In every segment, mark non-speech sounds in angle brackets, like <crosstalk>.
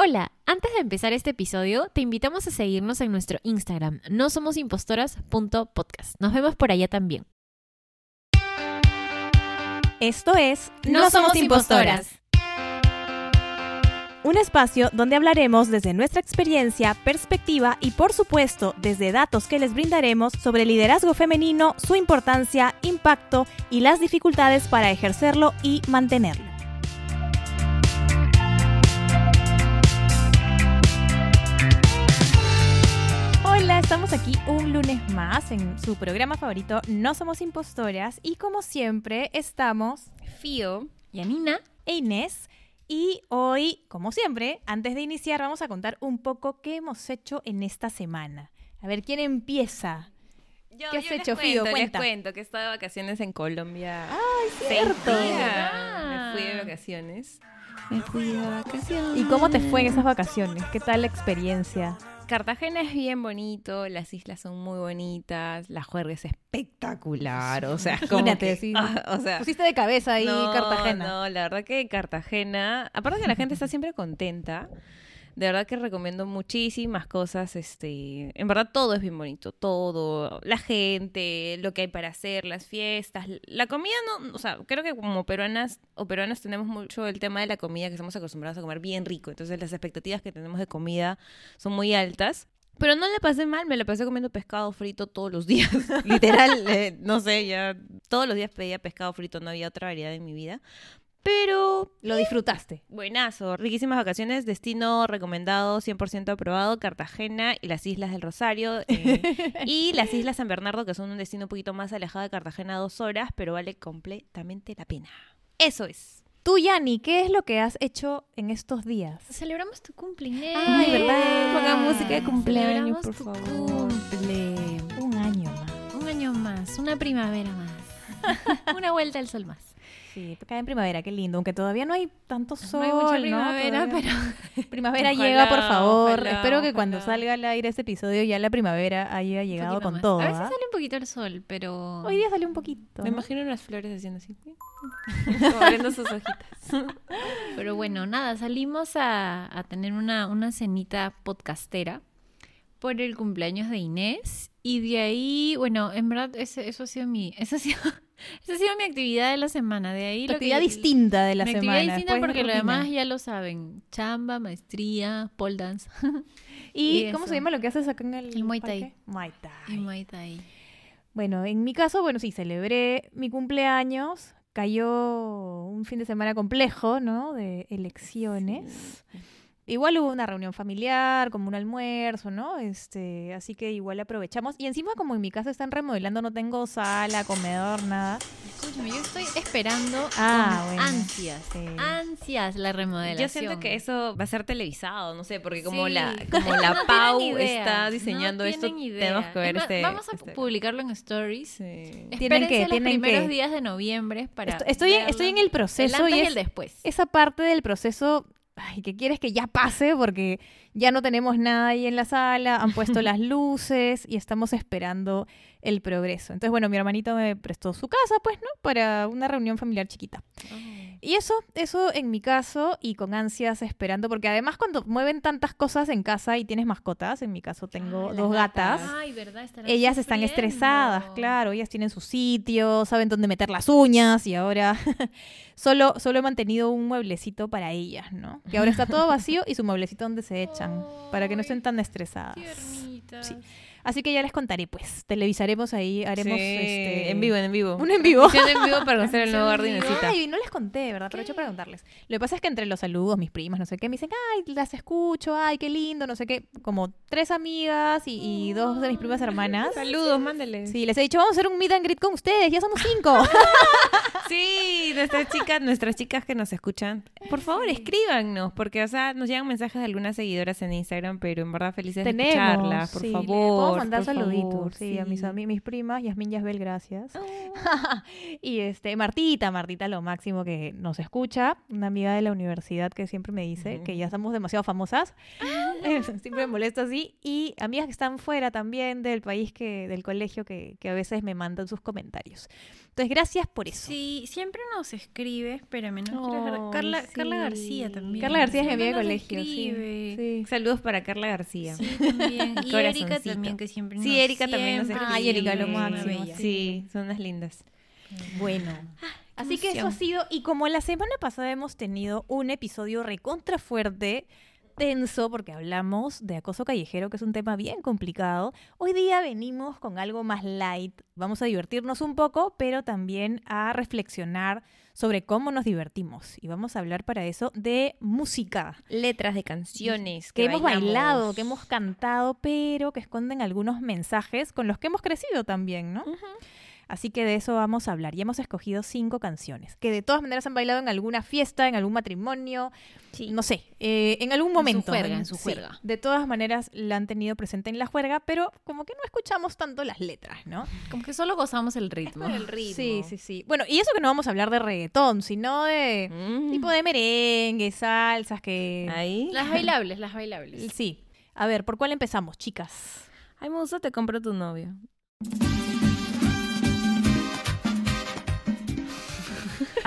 Hola, antes de empezar este episodio, te invitamos a seguirnos en nuestro Instagram, no somos impostoras.podcast. Nos vemos por allá también. Esto es No Somos Impostoras. Un espacio donde hablaremos desde nuestra experiencia, perspectiva y por supuesto desde datos que les brindaremos sobre el liderazgo femenino, su importancia, impacto y las dificultades para ejercerlo y mantenerlo. Hola, estamos aquí un lunes más en su programa favorito No Somos Impostoras y como siempre estamos Fío y Anina e Inés y hoy, como siempre, antes de iniciar vamos a contar un poco qué hemos hecho en esta semana. A ver, ¿quién empieza? Yo, ¿Qué has yo les hecho, cuento, Fido? Les Cuenta. cuento que he estado de vacaciones en Colombia. ¡Ay, cierto! Ah. Me fui de vacaciones. Me fui de vacaciones. ¿Y cómo te fue en esas vacaciones? ¿Qué tal la experiencia? Cartagena es bien bonito, las islas son muy bonitas, la juerga es espectacular, o sea, como Imagínate, que- sí. ah, o sea, Pusiste de cabeza ahí no, Cartagena. No, la verdad que Cartagena, aparte que la gente está siempre contenta, de verdad que recomiendo muchísimas cosas, este, en verdad todo es bien bonito, todo, la gente, lo que hay para hacer, las fiestas, la comida no, o sea, creo que como peruanas o peruanos tenemos mucho el tema de la comida que estamos acostumbrados a comer bien rico, entonces las expectativas que tenemos de comida son muy altas. Pero no le pasé mal, me la pasé comiendo pescado frito todos los días. <laughs> Literal, eh, no sé, ya todos los días pedía pescado frito, no había otra variedad en mi vida. Pero Lo disfrutaste. buenazo, riquísimas vacaciones, destino recomendado, 100% aprobado, Cartagena y las Islas del Rosario. eh, y <laughs> las Islas San Bernardo, que son un destino un poquito más alejado de Cartagena, dos horas, pero vale completamente la pena. Eso es. Tú, Yani, ¿qué es lo que has hecho en estos días? Celebramos tu cumpleaños. Ay, ¿verdad? Pongan música de cumpleaños, Celebramos por tu favor. cumple. Un año más. Un año más, una primavera más. <laughs> una vuelta al sol más. Sí, toca en primavera, qué lindo. Aunque todavía no hay tanto sol, no hay mucha primavera, pero <laughs> Primavera Ojalá, llega, por favor. ojalá, Espero que cuando salga al aire este episodio ya la primavera haya llegado con más. todo. A veces ¿ah? sale un poquito el sol, pero Hoy día salió un poquito. Me ¿no? imagino las flores haciendo así. <laughs> abriendo sus hojitas. Pero bueno, nada, salimos a, a tener una, una cenita podcastera por el cumpleaños de Inés. Y de ahí, bueno, en verdad, ese- eso ha sido mi, <laughs> eso ha sido, esa ha sido mi actividad de la semana. De ahí Tu lo que- actividad distinta de la mi semana. actividad distinta de porque lo demás ya lo saben. Chamba, maestría, pole dance <laughs> ¿Y, y cómo eso. se llama lo que haces acá en el El Muay Thai. Muay Thai. y Muay Thai. Bueno, en mi caso, bueno, sí, celebré mi cumpleaños. Cayó un fin de semana complejo, ¿no? De elecciones. Igual hubo una reunión familiar, como un almuerzo, ¿no? Este, así que igual aprovechamos. Y encima, como en mi casa están remodelando, no tengo sala, comedor, nada. Escúchame, yo estoy esperando Ah, con bueno. ansias, Sí. ansias la remodelación. Yo siento que eso va a ser televisado, no sé, porque como Sí. la <laughs> como la No Pau está diseñando no esto, tienen idea. tenemos que ver Es este. Vamos a este- publicarlo en stories. Sí. Tienen que- los tienen primeros que- días de noviembre para Estoy, estoy, en- estoy en el el proceso antes y y el después. esa parte del proceso ay, que quieres que ya pase porque ya no tenemos nada ahí en la sala, han puesto las <laughs> luces y estamos esperando el progreso. Entonces, bueno, mi hermanito me prestó su casa, pues, ¿no? Para una reunión familiar chiquita. Y eso, eso en mi caso y con ansias esperando, porque además cuando mueven tantas cosas en casa y tienes mascotas, en mi caso tengo Ah, dos gatas. gatas. Ay, ¿verdad? Estarán Ellas están estresadas, claro, ellas tienen su sitio, saben dónde meter las uñas y ahora <laughs> solo, solo he mantenido un mueblecito para ellas, ¿no? Que ahora está todo <laughs> vacío y su mueblecito donde se echan, para que no estén tan estresadas. Tiernitas. Sí. Así que ya les contaré, pues, televisaremos ahí, haremos Sí, este, en vivo, en vivo. un en vivo. Yo en vivo para conocer el <laughs> nuevo. Gardinesita. Ay, no les conté, ¿verdad? Aprovecho para contarles. Lo que pasa es que entre los saludos, mis primas, no sé qué, me dicen, ay, las escucho, ay, qué lindo, no sé qué. Como tres amigas y, y dos de mis primas hermanas. Saludos, mándale. Sí, les he dicho, vamos a hacer un meet and greet con ustedes, ya somos cinco. <laughs> <laughs> Sí, nuestras chicas, nuestras chicas que nos escuchan, por favor escríbanos, porque o sea, nos llegan mensajes de algunas seguidoras en Instagram, pero en verdad felices de escucharlas, por sí. favor. Mandar saluditos. favor, sí, a mis, sí. ami- mis primas, Yasmin Yasbel, gracias. <laughs> y este, Martita, Martita lo máximo que nos escucha, una amiga de la universidad que siempre me dice que ya somos demasiado famosas. <laughs> siempre me molesta así. Y amigas que están fuera también del país, que del colegio, que, que a veces me mandan sus comentarios. Entonces, gracias por eso. Sí, siempre nos escribe, espérame, no agarrar- Carla, Carla sí. García también. Carla García es mi amiga de colegio. sí. escribe. Sí. Saludos para Carla García. Sí, también. <laughs> Y Erika también, que siempre Sí, nos Erika también nos siempre escribe. Ay, Erika, lo máximo, bella. Sí, son unas lindas. Bueno, así que eso ha sido, y como la semana pasada hemos tenido un episodio recontra fuerte, tenso, porque hablamos de acoso callejero, que es un tema bien complicado, hoy día venimos con algo más light, vamos a divertirnos un poco, pero también a reflexionar sobre cómo nos divertimos. Y vamos a hablar para eso de música, Letras de canciones que hemos bailamos. bailado, que hemos cantado, pero que esconden algunos mensajes con los que hemos crecido también, ¿no? Así que de eso vamos a hablar. Y hemos escogido cinco canciones que de todas maneras han bailado en alguna fiesta, en algún matrimonio, Sí. no sé, eh, en algún su momento. juerga, en su sí. juerga. De todas maneras la han tenido presente en la juerga, pero como que no escuchamos tanto las letras, ¿no? Como que solo gozamos el ritmo. por el ritmo. Sí, sí, sí. Bueno, y eso que no vamos a hablar de reggaetón, sino de Mm. tipo de merengue, salsas, que... Ahí. Las bailables, las bailables. Sí. A ver, ¿por cuál empezamos, chicas? Ay, me gusta, te compro tu novio.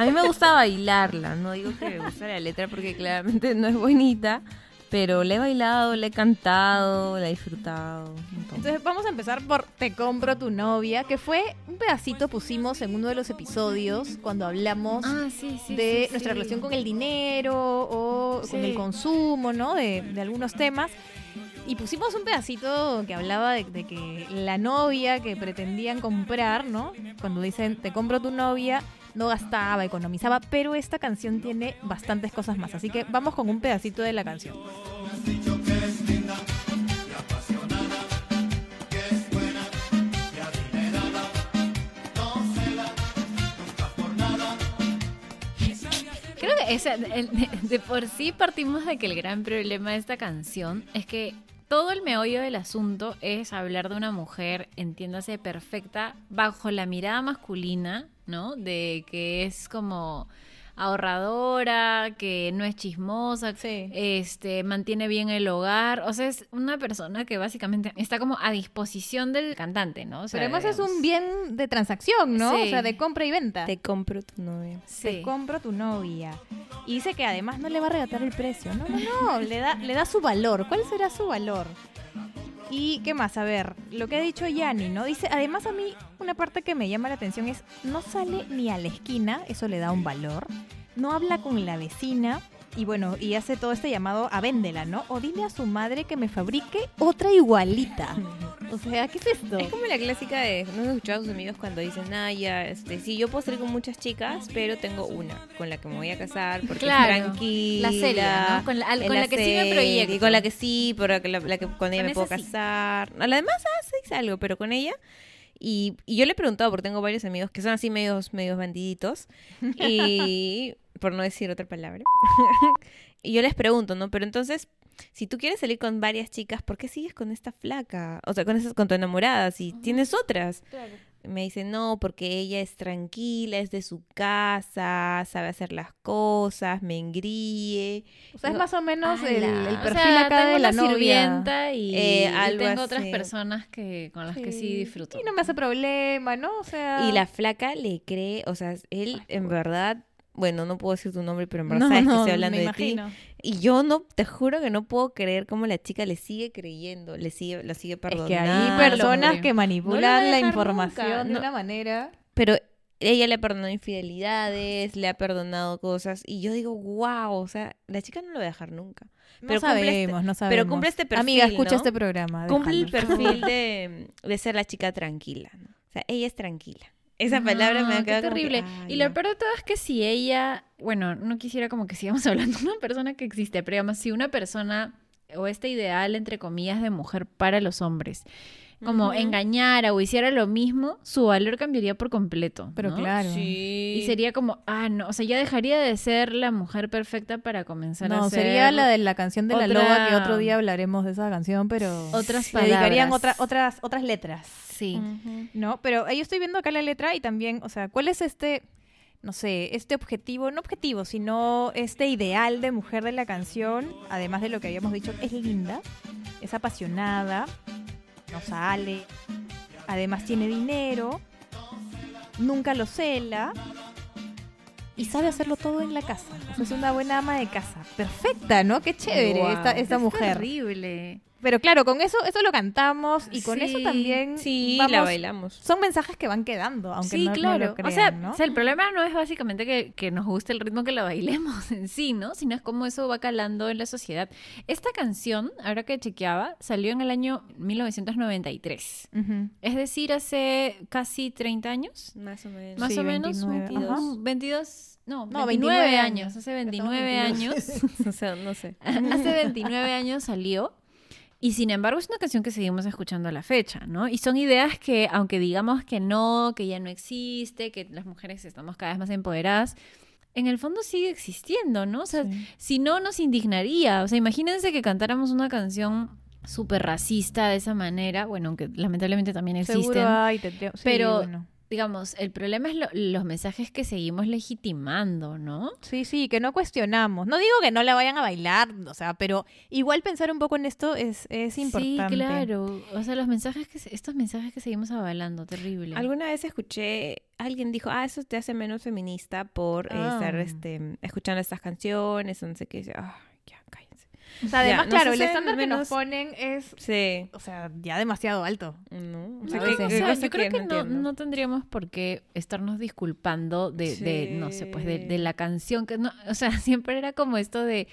A mí me gusta bailarla, no digo que me gusta la letra porque claramente no es bonita, pero la he bailado, la he cantado, la he disfrutado. Entonces vamos a empezar por Te compro tu novia, que fue un pedacito pusimos en uno de los episodios cuando hablamos Ah, sí, sí. de sí, nuestra relación con el dinero o con el consumo, ¿no? De, de algunos temas. Y pusimos un pedacito que hablaba de, de que la novia que pretendían comprar, ¿no? Cuando dicen te compro tu novia, no gastaba, economizaba, pero esta canción tiene bastantes cosas más. Así que vamos con un pedacito de la canción. Creo que de por sí partimos de que el gran problema de esta canción es que todo el meollo del asunto es hablar de una mujer, entiéndase, perfecta, bajo la mirada masculina, ¿no? De que es como ahorradora, que no es chismosa, Sí. este, mantiene bien el hogar. O sea, es una persona que básicamente está como a disposición del cantante, ¿no? O sea, Pero además es un bien de transacción, ¿no? Sí. O sea, de compra y venta. Te compro tu novio. Te Sí. compro tu novia. Y dice que además no le va a regatar el precio. No, no, no. le, da, le da su valor. ¿Cuál será su valor? Y qué más, a ver, lo que ha dicho Yanni, ¿no? Dice, además a mí una parte que me llama la atención es, no sale ni a la esquina, eso le da un valor, no habla con la vecina y bueno, y hace todo este llamado a véndela, ¿no? O dile a su madre que me fabrique otra igualita. <laughs> O sea, ¿qué es esto? Es como la clásica de, ¿no has escuchado a tus amigos cuando dicen, ah, ya, este, sí, yo puedo salir con muchas chicas, pero tengo una con la que me voy a casar porque Claro, es tranquila. La seria, ¿no? Con la, al- con la que sí me proyecto. Y con la que sí, pero la, la que con ella Con me puedo sí. casar. A la demás, ah, sí, hice algo, pero con ella. Y, y yo le he preguntado, porque tengo varios amigos que son así medios, medios bandiditos. <laughs> Y por no decir otra palabra. <laughs> y yo les pregunto, ¿no? Pero entonces, si tú quieres salir con varias chicas, ¿por qué sigues con esta flaca? O sea, con, esas, con tu enamorada, si tienes otras. Me dice, no, porque ella es tranquila, es de su casa, sabe hacer las cosas, me engríe. O sea, es más o menos el, perfil o sea, acá tengo de la una novia. sirvienta y, Eh, y tengo otras personas que con las que sí disfruto. Y no me hace problema, ¿no? O sea... Y la flaca le cree, o sea, él Ay, en verdad, bueno, no puedo decir tu nombre, pero en verdad No, sabes que no, estoy hablando me de ti. Y yo no, te juro que no puedo creer cómo la chica le sigue creyendo, le sigue, lo sigue Es perdonando. que hay personas que No la manipulan la información nunca, de no. una manera... Pero ella le ha perdonado infidelidades, le ha perdonado cosas, y yo digo, wow, o sea, la chica no lo va a dejar nunca. No Pero cumple este- sabemos, no sabemos. cumple este perfil, Amiga, escucha ¿no? este programa. Cumple el perfil <laughs> de, de ser la chica tranquila, ¿no? O sea, ella es tranquila. Esa palabra me ha Ah, qué quedado que, terrible. y lo peor de todo es que si ella, bueno, no quisiera como que sigamos <laughs> hablando de una persona que existe, pero digamos, si una persona o este ideal, entre comillas, de mujer para los hombres como engañara o hiciera lo mismo, su valor cambiaría por completo. Pero ¿no? claro. Sí. Y sería como, ah, no, o sea, ya dejaría de ser la mujer perfecta para comenzar a No, ser... sería la de la canción de la loba, que otro día hablaremos de esa canción, pero Otras le dedicarían palabras. otra- otras, otras letras. Sí. ¿no? Pero ahí yo estoy viendo acá la letra y también, o sea, ¿cuál es este, no sé, este objetivo, no objetivo, sino este ideal de mujer de la canción, además de lo que habíamos dicho, es linda, es apasionada, no sale, además tiene dinero, nunca lo cela y sabe hacerlo todo en la casa. O sea, es una buena ama de casa. Perfecta, ¿no? Qué chévere Guau. esta, esta Es mujer. terrible. Pero claro, con eso, eso lo cantamos y con eso también Sí, vamos- la bailamos. son mensajes que van quedando, aunque sí, no, no claro. lo crean, o, sea, ¿no? o sea, el problema no es básicamente que, que nos guste el ritmo que la bailemos <laughs> en sí, ¿no? Sino es cómo eso va calando en la sociedad. Esta canción, ahora que chequeaba, salió en el año 1993. Ujú. Es decir, hace casi 30 años. Más o menos. Más Sí, o menos. 29, ajá, ajá. 22. No, No, 29, 29 años. años. Hace 29 años. <laughs> o sea, no sé. <laughs> Hace 29 años salió. Y sin embargo es una canción que seguimos escuchando a la fecha, ¿no? Y son ideas que, aunque digamos que no, que ya no existe, que las mujeres estamos cada vez más empoderadas, en el fondo sigue existiendo, ¿no? O sea, Sí. si no nos indignaría. O sea, imagínense que cantáramos una canción súper racista de esa manera, bueno, aunque lamentablemente también existen. Seguro hay, tendría- sí, pero- bueno. Digamos, el problema es lo- los mensajes que seguimos legitimando, ¿no? Sí, sí, que no cuestionamos. No digo que no la vayan a bailar, o sea, pero igual pensar un poco en esto es, es importante. Sí, claro. O sea, los mensajes que se- estos mensajes que seguimos avalando, terrible. Alguna vez escuché, alguien dijo, ah, eso te hace menos feminista por eh, Ah. estar este, escuchando estas canciones, no sé qué. Ah. O sea, además, Ya, no claro, el estándar que nos ponen es, Sí. o sea, ya demasiado alto. ¿No? O No, sea, a ¿qué- veces. o qué sea, cosa yo creo que no, no tendríamos por qué estarnos disculpando de, de, no sé, pues de, de la canción que no, o sea, <laughs> siempre era como esto de,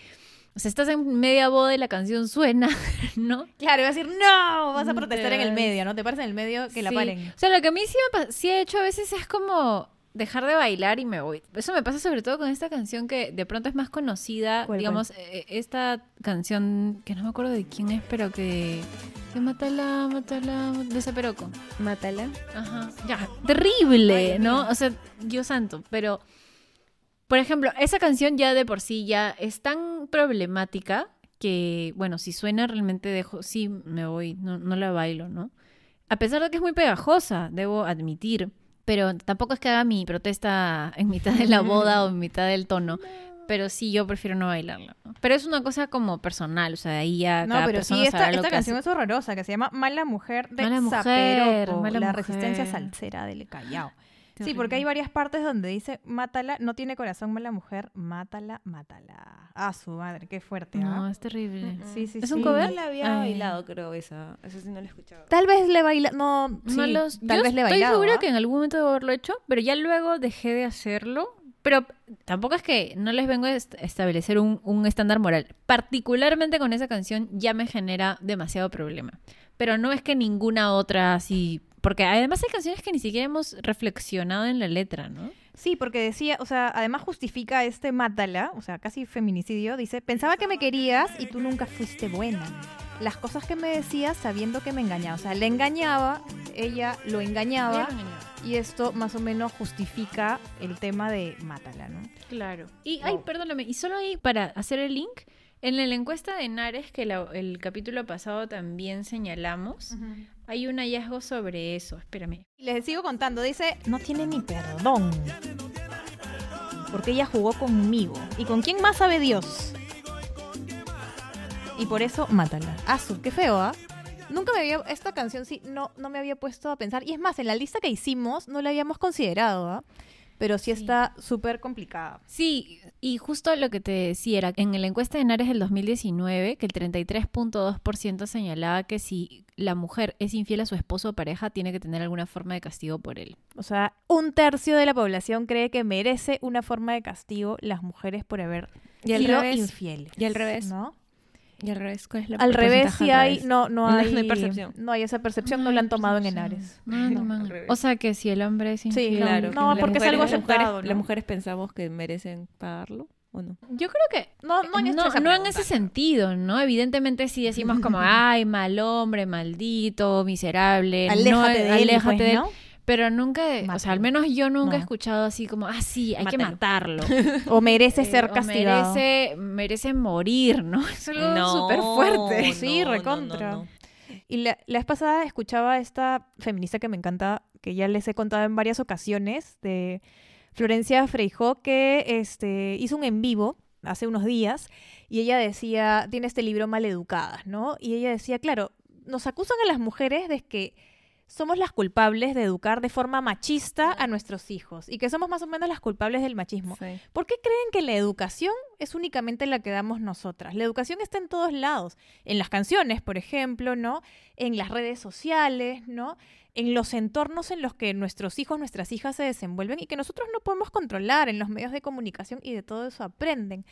o sea, estás en media boda y la canción suena, <laughs> ¿no? Claro, iba a decir, no, vas a protestar en el medio, ¿no? Te paras en el medio que la paren. O sea, lo que a mí sí, me sí he hecho a veces es como dejar de bailar y me voy. Eso me pasa sobre todo con esta canción que de pronto es más conocida, ¿Cuál, digamos, eh, esta canción que no me acuerdo de quién es, pero que, que mátala, mátala, de Zaperoco. Mátala. Ajá. Ya, terrible, ¿no? O sea, Dios santo, pero por ejemplo, esa canción ya de por sí ya es tan problemática que, bueno, si suena realmente dejo, sí me voy, no, no la bailo, ¿no? A pesar de que es muy pegajosa, debo admitir, pero tampoco es que haga mi protesta en mitad de la boda o en mitad del tono. Pero sí, yo prefiero no bailarla. ¿no? Pero es una cosa como personal, o sea, de ahí ya No, cada pero sí, esta, esta canción hace. es horrorosa, que se llama Mala Mujer de Mala Mujer, Mala la Mujer. resistencia salsera del Callao. Sí, porque hay varias partes donde dice, mátala, no tiene corazón mala mujer, mátala, mátala. Ah, su madre, qué fuerte, No, ¿ah? es terrible. Sí, sí, ¿Es sí. un cover? No la había Ay. bailado, creo, esa. Esa sí no la he escuchado. Tal vez le baila, no, sí, No los- tal yo vez le estoy bailado, segura ¿ah? que en algún momento debo haberlo hecho, pero ya luego dejé de hacerlo. Pero tampoco es que no les vengo a est- establecer un, un estándar moral. Particularmente con esa canción ya me genera demasiado problema. Pero no es que ninguna otra así... Porque además hay canciones que ni siquiera hemos reflexionado en la letra, ¿no? Sí, porque decía, o sea, además justifica este mátala, o sea, casi feminicidio, dice, pensaba que me querías y tú nunca fuiste buena. Las cosas que me decías sabiendo que me engañaba, o sea, le engañaba, ella lo engañaba y esto más o menos justifica el tema de mátala, ¿no? Claro. Y, ay, perdóname, y solo ahí para hacer el link, en la encuesta de Nares, que la- el capítulo pasado también señalamos, hay un hallazgo sobre eso. Espérame. Les sigo contando, dice, no tiene ni perdón. Porque ella jugó conmigo. ¿Y con quién más sabe Dios? Y por eso, mátala. Azul, qué feo, ¿ah? Nunca me había, esta canción sí, no, no me había puesto a pensar. Y es más, en la lista que hicimos no la habíamos considerado, ¿ah? Pero sí Sí. está súper complicada. Sí, y justo lo que te decía era, en la encuesta de Nares del 2019, que el 33.2% señalaba que si la mujer es infiel a su esposo o pareja, tiene que tener alguna forma de castigo por él. O sea, un tercio de la población cree que merece una forma de castigo las mujeres por haber Y al sido revés. infieles. Y al revés. ¿no? Y al revés, ¿cuál es la Al revés sí al hay, revés? no, no <laughs> No, hay, no hay percepción. No hay esa percepción, no la han tomado en Henares. <laughs> No No. O sea que si el hombre es infiel... no, Claro, no, las porque es algo aceptado, mujeres- ¿no? Las mujeres pensamos que merecen pagarlo. ¿O no? Yo creo que No, no no, no en ese sentido, ¿no? Evidentemente sí decimos como, <laughs> ay, mal hombre, maldito, miserable, Aléjate no, de él, aléjate pues, de él. Pero nunca, o sea, al menos yo nunca he escuchado así como, ah, sí, hay que matarlo. <laughs> O merece Eh, ser o castigado. Merece, merece morir, ¿no? <laughs> Es algo No, súper fuerte. no, Sí, no, recontra. no, no. Y la, la vez pasada escuchaba a esta feminista que me encanta, que ya les he contado en varias ocasiones, de Florencia Freijó, que este, hizo un en vivo hace unos días y ella decía, tiene este libro Maleducadas, ¿no? Y ella decía, claro, nos acusan a las mujeres de que somos las culpables de educar de forma machista a nuestros hijos y que somos más o menos las culpables del machismo. Sí. ¿Por qué creen que la educación es únicamente la que damos nosotras? La educación está en todos lados, en las canciones, por ejemplo, ¿no? En las redes sociales, ¿no? En los entornos en los que nuestros hijos, nuestras hijas se desenvuelven y que nosotros no podemos controlar, en los medios de comunicación y de todo eso aprenden.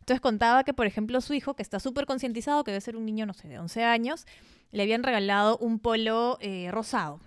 Entonces contaba que, por ejemplo, su hijo, que está súper concientizado, que debe ser un niño, no sé, de 11 años, le habían regalado un polo eh, rosado.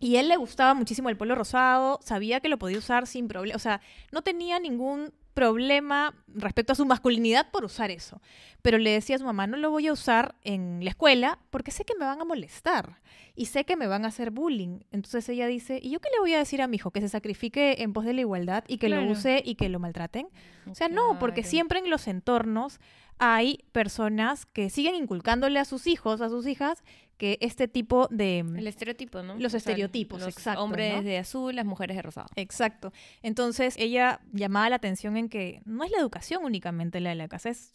Y él le gustaba muchísimo el polo rosado, sabía que lo podía usar sin problema, o sea, no tenía ningún problema respecto a su masculinidad por usar eso. Pero le decía a su mamá, no lo voy a usar en la escuela porque sé que me van a molestar y sé que me van a hacer bullying. Entonces ella dice, ¿y yo qué le voy a decir a mi hijo? Que se sacrifique en pos de la igualdad y que Claro. lo use y que lo maltraten. O sea, no, porque siempre en los entornos hay personas que siguen inculcándole a sus hijos, a sus hijas, que este tipo de... El estereotipo, ¿no? Los estereotipos, los exacto, Hombres ¿no? de azul, las mujeres de rosado. Exacto. Entonces ella llamaba la atención en que no es la educación únicamente la de la casa, es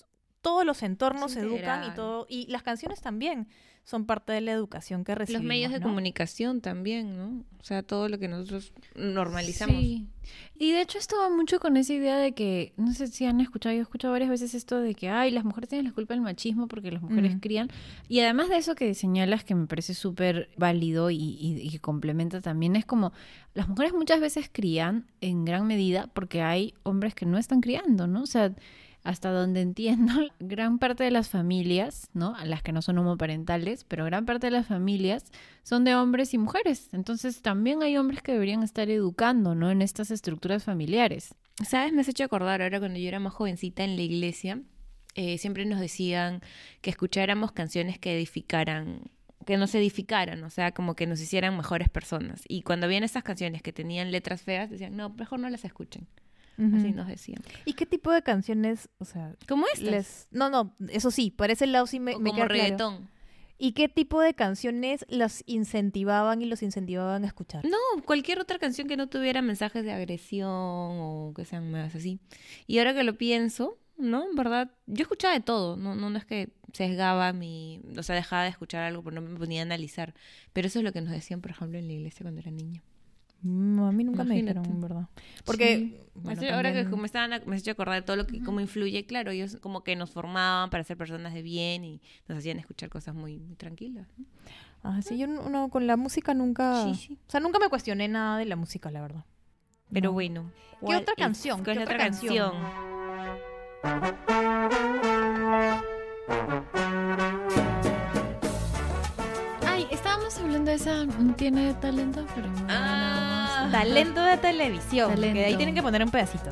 todos los entornos se educan y todo y las canciones también son parte de la educación que recibimos. Los medios de ¿no? comunicación también, ¿no? O sea, todo lo que nosotros normalizamos. Sí. Y de hecho esto va mucho con esa idea de que, no sé si han escuchado, yo he escuchado varias veces esto de que, ay, las mujeres tienen la culpa del machismo porque las mujeres Mm. crían. Y además de eso que señalas, que me parece súper válido y, y- y que complementa también, es como, las mujeres muchas veces crían en gran medida porque hay hombres que no están criando, ¿no? O sea, hasta donde entiendo, <laughs> gran parte de las familias, ¿no? Las que no son homoparentales, pero gran parte de las familias son de hombres y mujeres. Entonces también hay hombres que deberían estar educando, ¿no? En estas estructuras familiares. ¿Sabes? Me has hecho acordar ahora cuando yo era más jovencita en la iglesia, eh, siempre nos decían que escucháramos canciones que edificaran, que nos edificaran, o sea, como que nos hicieran mejores personas. Y cuando habían esas canciones que tenían letras feas, decían, no, mejor no las escuchen. Ujú. Así nos decían. ¿Y qué tipo de canciones, o sea, ¿Cómo estas? les no, no, eso sí, por ese lado sí me, O me como queda claro. reggaetón. ¿Y qué tipo de canciones los incentivaban y los incentivaban a escuchar? No, cualquier otra canción que no tuviera mensajes de agresión o que sean más así. Y ahora que lo pienso, ¿no? En verdad, yo escuchaba de todo, no, no, no es que sesgaba mi, o sea, dejaba de escuchar algo, pero no me ponía a analizar. Pero eso es lo que nos decían, por ejemplo, en la iglesia cuando era niña. Mm, a mí nunca me dijeron, verdad. Porque Sí. bueno, Así, ahora que me estaban, me has hecho acordar de todo lo que, cómo influye, claro, ellos como que nos formaban para ser personas de bien y nos hacían escuchar cosas muy, muy tranquilas. ¿no? Ah, sí, yo no, no, con la música nunca... Sí, sí. O sea, nunca me cuestioné nada de la música, la verdad. Pero No. bueno. ¿Qué ¿cuál otra es? canción? ¿Cuál ¿Qué la otra otra canción? canción? Estábamos hablando de esa, no tiene talento, pero no, nada más. Talento de televisión. Que de ahí Talento. tienen que poner un pedacito.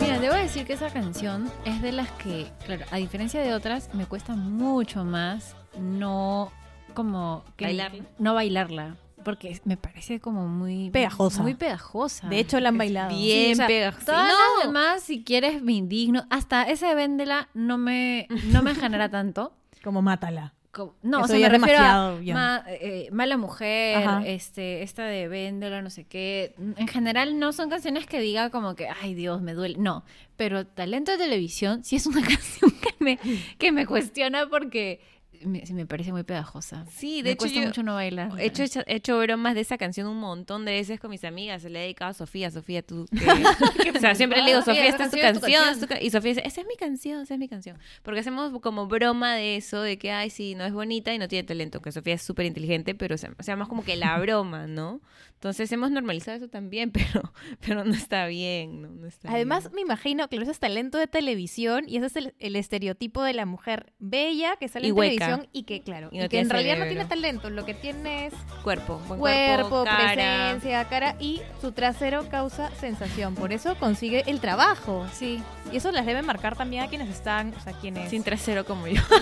Mira, debo decir que esa canción es de las que, claro, a diferencia de otras, me cuesta mucho más no como que Bailarla. no bailarla, porque me parece como muy Pegajosa. muy pegajosa. De hecho, la han Es bailado. bien Sí, o sea, pegajosa. Todas No. las demás, si quieres, me indigno. Hasta ese véndela no me, no me genera tanto. <laughs> Como mátala. Como- no, Eso o sea, ya me refiero a ma- eh, Mala Mujer, Ajá. este, esta de Véndela, no sé qué. En general no son canciones que diga como que, ay Dios, me duele. No, pero Talento de Televisión sí es una <laughs> canción que me, que me cuestiona porque me, me parece muy pegajosa. Sí, de me hecho cuesta yo mucho no bailar. he hecho, he hecho bromas de esa canción un montón de veces con mis amigas. Se le he dedicado a Sofía. Sofía, tú... <laughs> o sea, siempre le digo, Sofía, esta es tu canción canción. canción. es tu ca-". Y Sofía dice, esa es mi canción, esa es mi canción. Porque hacemos como broma de eso, de que, ay, sí, no es bonita y no tiene talento. Que Sofía es súper inteligente, pero o sea, o sea, más como que la <laughs> broma, ¿no? Entonces hemos normalizado eso también, <laughs> pero, pero no está bien, ¿no? No está Además, bien. me imagino, claro, ese es talento de televisión y ese es el, el estereotipo de la mujer bella que sale Y en hueca. televisión y que, claro, Y y no que en realidad no tiene talento, lo que tiene es cuerpo, buen cuerpo, cara. presencia, cara y su trasero causa sensación. Por eso consigue el trabajo. Sí. Y eso las debe marcar también a quienes están, o sea, quienes... Sin trasero como yo. <laughs>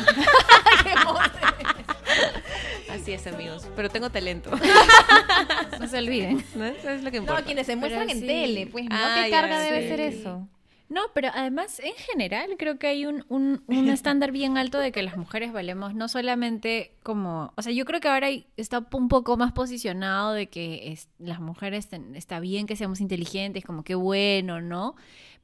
Así es, amigos. Pero tengo talento. <laughs> No se olviden. ¿No? Eso es lo que no, importa. quienes se muestran en sí. tele, pues, ¿no? Ah, ¿Qué ya, carga debe sí. ser eso? No, pero además en general creo que hay un, un, un <laughs> estándar bien alto de que las mujeres valemos no solamente como, o sea, yo creo que ahora está un poco más posicionado de que es- las mujeres ten- está bien que seamos inteligentes, como qué bueno, ¿no?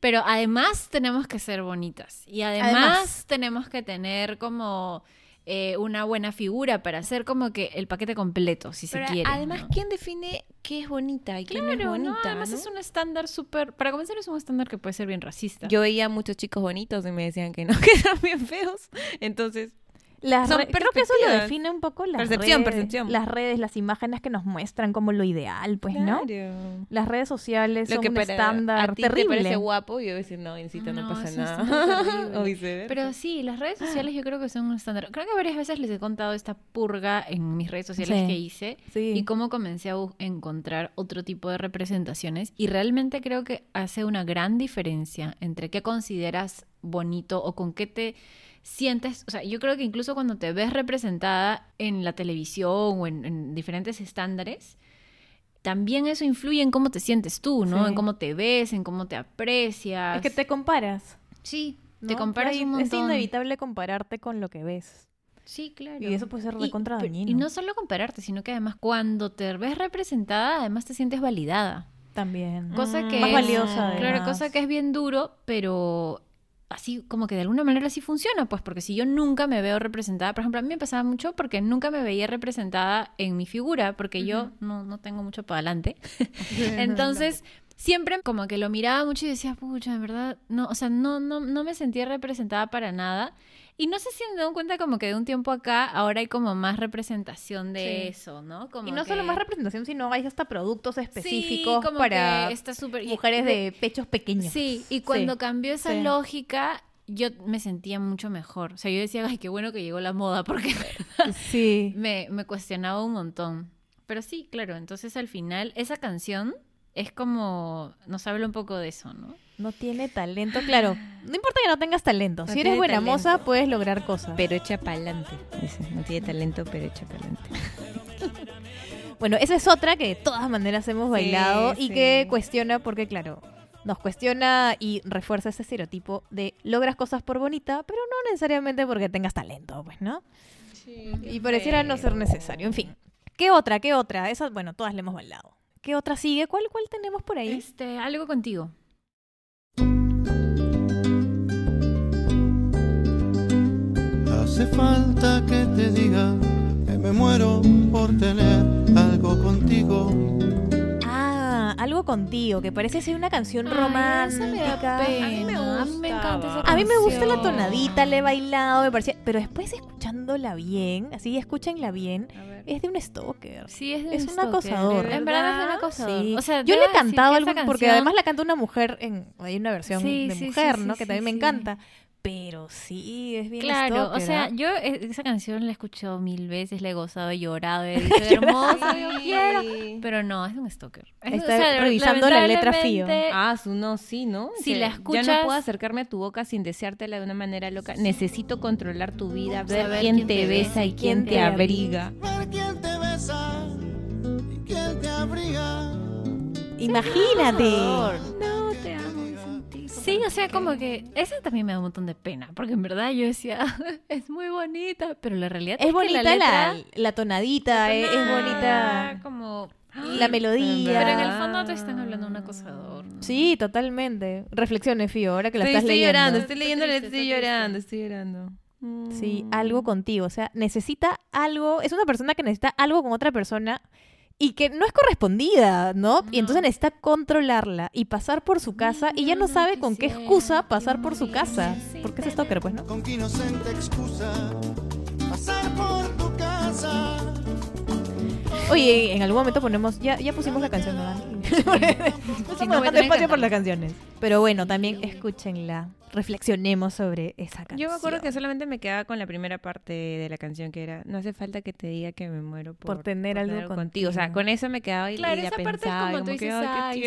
Pero además tenemos que ser bonitas y además, Además. tenemos que tener como eh, una buena figura para hacer como que el paquete completo, si Pero se quiere. además, ¿no? ¿quién define qué es bonita y qué no es bonita? ¿no? Además no? es un estándar súper, para comenzar es un estándar que puede ser bien racista. Yo veía muchos chicos bonitos y me decían que no, <laughs> que eran bien feos. Entonces, Las Son creo que eso lo define un poco las Percepción, redes, percepción. las redes, las imágenes que nos muestran como lo ideal, pues, ¿no? claro. Las redes sociales Lo son que un para estándar a ti terrible. te parece guapo y yo voy a decir, no, Incita, no, No, pasa nada. <laughs> o. Pero sí, las redes sociales yo creo que son un estándar. Creo que varias veces les he contado esta purga en mis redes sociales Sí. que hice Sí. y cómo comencé a encontrar otro tipo de representaciones. Y realmente creo que hace una gran diferencia entre qué consideras bonito o con qué te sientes. O sea, yo creo que incluso cuando te ves representada en la televisión o en, en diferentes estándares, también eso influye en cómo te sientes tú, ¿no? Sí. En cómo te ves, en cómo te aprecias. Es que te comparas. Sí, ¿no? te comparas un montón. Es inevitable compararte con lo que ves. Sí, claro. Y eso puede ser recontra dañino. Y no solo compararte, sino que además cuando te ves representada, además te sientes validada. También. Cosa Mm, que Más valiosa, Claro, cosa que es bien duro, pero así como que de alguna manera así funciona, pues porque si yo nunca me veo representada, por ejemplo, a mí me pasaba mucho porque nunca me veía representada en mi figura, porque yo no, no tengo mucho para adelante. <laughs> <laughs> Entonces, siempre como que lo miraba mucho y decía, pucha, en verdad, no, o sea, no, no, no me sentía representada para nada. Y no sé si me dan cuenta como que de un tiempo acá ahora hay como más representación de Sí. eso, ¿no? Como Y no solo más representación, sino hay hasta productos Sí, específicos como para que está y- mujeres de pechos pequeños. Sí, y cuando Sí. cambió esa Sí. lógica, yo me sentía mucho mejor. O sea, yo decía, ay, qué bueno que llegó la moda, <laughs> porque Sí. me, me cuestionaba un montón. Pero sí, claro, entonces al final esa canción es como, nos habla un poco de eso, ¿no? No tiene talento, claro. No importa que no tengas talento. No si eres buena talento. moza, puedes lograr cosas. Pero echa pa'lante. Dice, no tiene talento, pero echa pa'lante. <laughs> Bueno, esa es otra que de todas maneras hemos bailado y sí. que cuestiona, porque claro, nos cuestiona y refuerza ese estereotipo de logras cosas por bonita, pero no necesariamente porque tengas talento, pues, ¿no? Y pareciera no ser necesario. En fin, ¿qué otra? ¿Qué otra? Esa, bueno, todas le hemos bailado. ¿Qué otra sigue? ¿Cuál, cuál tenemos por ahí? Este, algo contigo. Hace falta que te diga que me muero por tener algo contigo. Algo contigo, que parece ser una canción Ay, romántica. esa me da pena. A mí me, a mí me encanta esa A mí me gusta la tonadita, le he bailado, me parecía. Pero después escuchándola bien, así escúchenla bien, es de un stalker. Sí, es, de Es un stalker, acosador. En verdad es de un acosador. Sí. O sea, Yo le he cantado algo, porque canción- además la canta una mujer en. Hay una versión Sí, de sí, mujer, sí, ¿no? sí, que sí, también me encanta. Pero sí, es bien Claro, o sea, yo eh, esa canción la he escuchado mil veces, la he gozado, he llorado, he <laughs> dicho, hermosa, yo quiero. Pero no, es un stalker. Es- Está revisando la letra fío. Ah, su no, sí, ¿no? Si Que la Ya escuchas- no puedo acercarme a tu boca sin deseártela de una manera loca. Necesito controlar tu vida, ver quién, quién te te besa y quién te abriga. Ver quién te besa y quién te abriga. Imagínate. No Sí, o sea, como que esa también me da un montón de pena, porque en verdad yo decía, <laughs> es muy bonita, pero la realidad es, Es que bonita la, la, letra, la tonadita, es bonita como la melodía. Pero en el fondo te están hablando de un acosador. ¿no? Sí, totalmente. Reflexiones, Fío, ahora que la Sí, estás estoy leyendo. llorando, estoy leyendo, estoy triste. llorando, estoy llorando. Sí, Mm. algo contigo. O sea, necesita algo. Es una persona que necesita algo con otra persona y que no es correspondida, ¿no? Y entonces necesita controlarla y pasar por su casa y ya no sabe con qué excusa pasar por su casa. Porque es stalker, pues, ¿no? Con qué inocente excusa pasar por tu casa. Oye, en algún momento ponemos, ya, ya pusimos la canción, ¿no, Dani? No estamos no, espacio por las canciones. Pero bueno, también escúchenla, reflexionemos sobre esa canción. Yo me acuerdo que solamente me quedaba con la primera parte de la canción que era No hace falta que te diga que me muero por, Por tener algo contigo. O sea, contigo. con eso me quedaba y, Claro, y la esa parte es pensaba, y como tú que, dices, "Ay, ay, sí,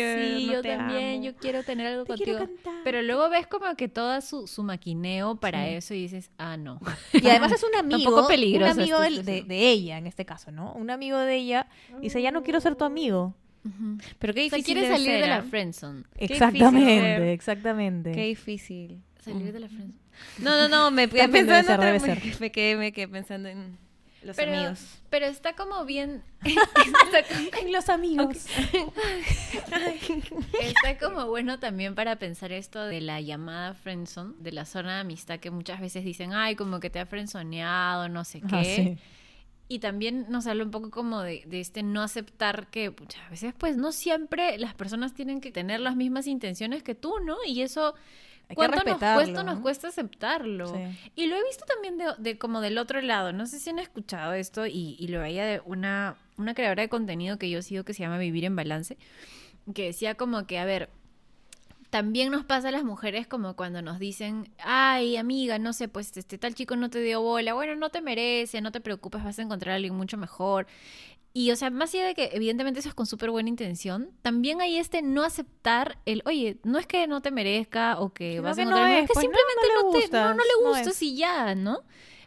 tierno, yo también, amo". yo quiero tener algo Te contigo. Pero luego ves como que todo su, su maquineo para Sí. eso y dices, ah, no. <laughs> Y además es un amigo, poco peligrosa un amigo de, situación. de ella en este caso, ¿no? Un amigo de ella dice, ya no quiero ser tu amigo. Pero qué O sea, difícil quiere salir de la ¿ah? friendzone. Exactamente, exactamente. Qué difícil. Salir de la friendzone. No, no, no, me quedé pensando, ser, debe también- ser. me quedé, me quedé pensando en los Pero, amigos. pero está como bien. <laughs> <laughs> está, como, En los amigos. <laughs> está como bueno también para pensar esto de la llamada friendzone, de la zona de amistad que muchas veces dicen, ay, como que te ha friendzoneado, no sé qué. Ah, sí. Y también nos habla un poco como de, de este no aceptar que muchas veces pues no siempre las personas tienen que tener las mismas intenciones que tú, ¿no? Y eso Hay ¿cuánto nos cuesta, nos ¿no? cuesta aceptarlo. Sí. Y lo he visto también de, de como del otro lado. No sé si han escuchado esto y, y lo veía de una, una creadora de contenido que yo sigo que se llama Vivir en Balance, que decía como que, a ver, también nos pasa a las mujeres como cuando nos dicen, ay, amiga, no sé, pues este tal chico no te dio bola, bueno, no te merece, no te preocupes, vas a encontrar a alguien mucho mejor. Y, o sea, más allá de que evidentemente eso es con súper buena intención, también hay este no aceptar el, oye, no es que no te merezca o que vas que a no encontrar, es, es que pues, no, simplemente no no, te- gustas, no, no le no gustas y ya, ¿no?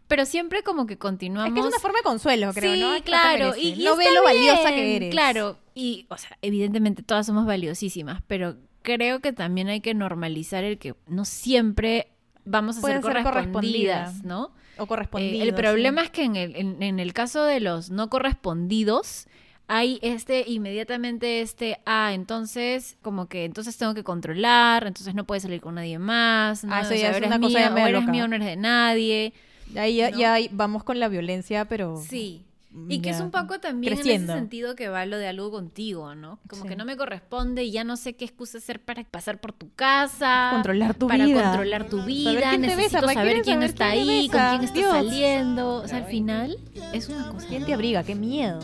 Pero siempre como que continuamos. Es que es una forma de consuelo, creo, sí, ¿no? No claro. y, y no ve lo valiosa que eres. Claro. Y, o sea, evidentemente todas somos valiosísimas, pero creo que también hay que normalizar el que no siempre vamos a ser ser correspondidas, correspondida. ¿no? O Eh, correspondido. el problema sí. es que en el, en, en el caso de los no correspondidos, hay este inmediatamente este, ah, entonces como que entonces tengo que controlar, entonces no puedes salir con nadie más, ¿no? Ah, eso O sea, ya es eres una cosa mío, ya o medio eres loca. mío, no eres de nadie. Ahí ya, ¿no? ya vamos con la violencia, pero... Sí. Y que es un poco también creciendo. en ese sentido que va lo de algo contigo, ¿no? Como Sí. que no me corresponde y ya no sé qué excusa hacer para pasar por tu casa. Controlar tu para vida. controlar tu vida. besa, Necesito ¿para saber quién saber está quién ahí, con quién está Dios. saliendo. O sea, al final es una cosa. ¿Quién te abriga? ¡Qué miedo!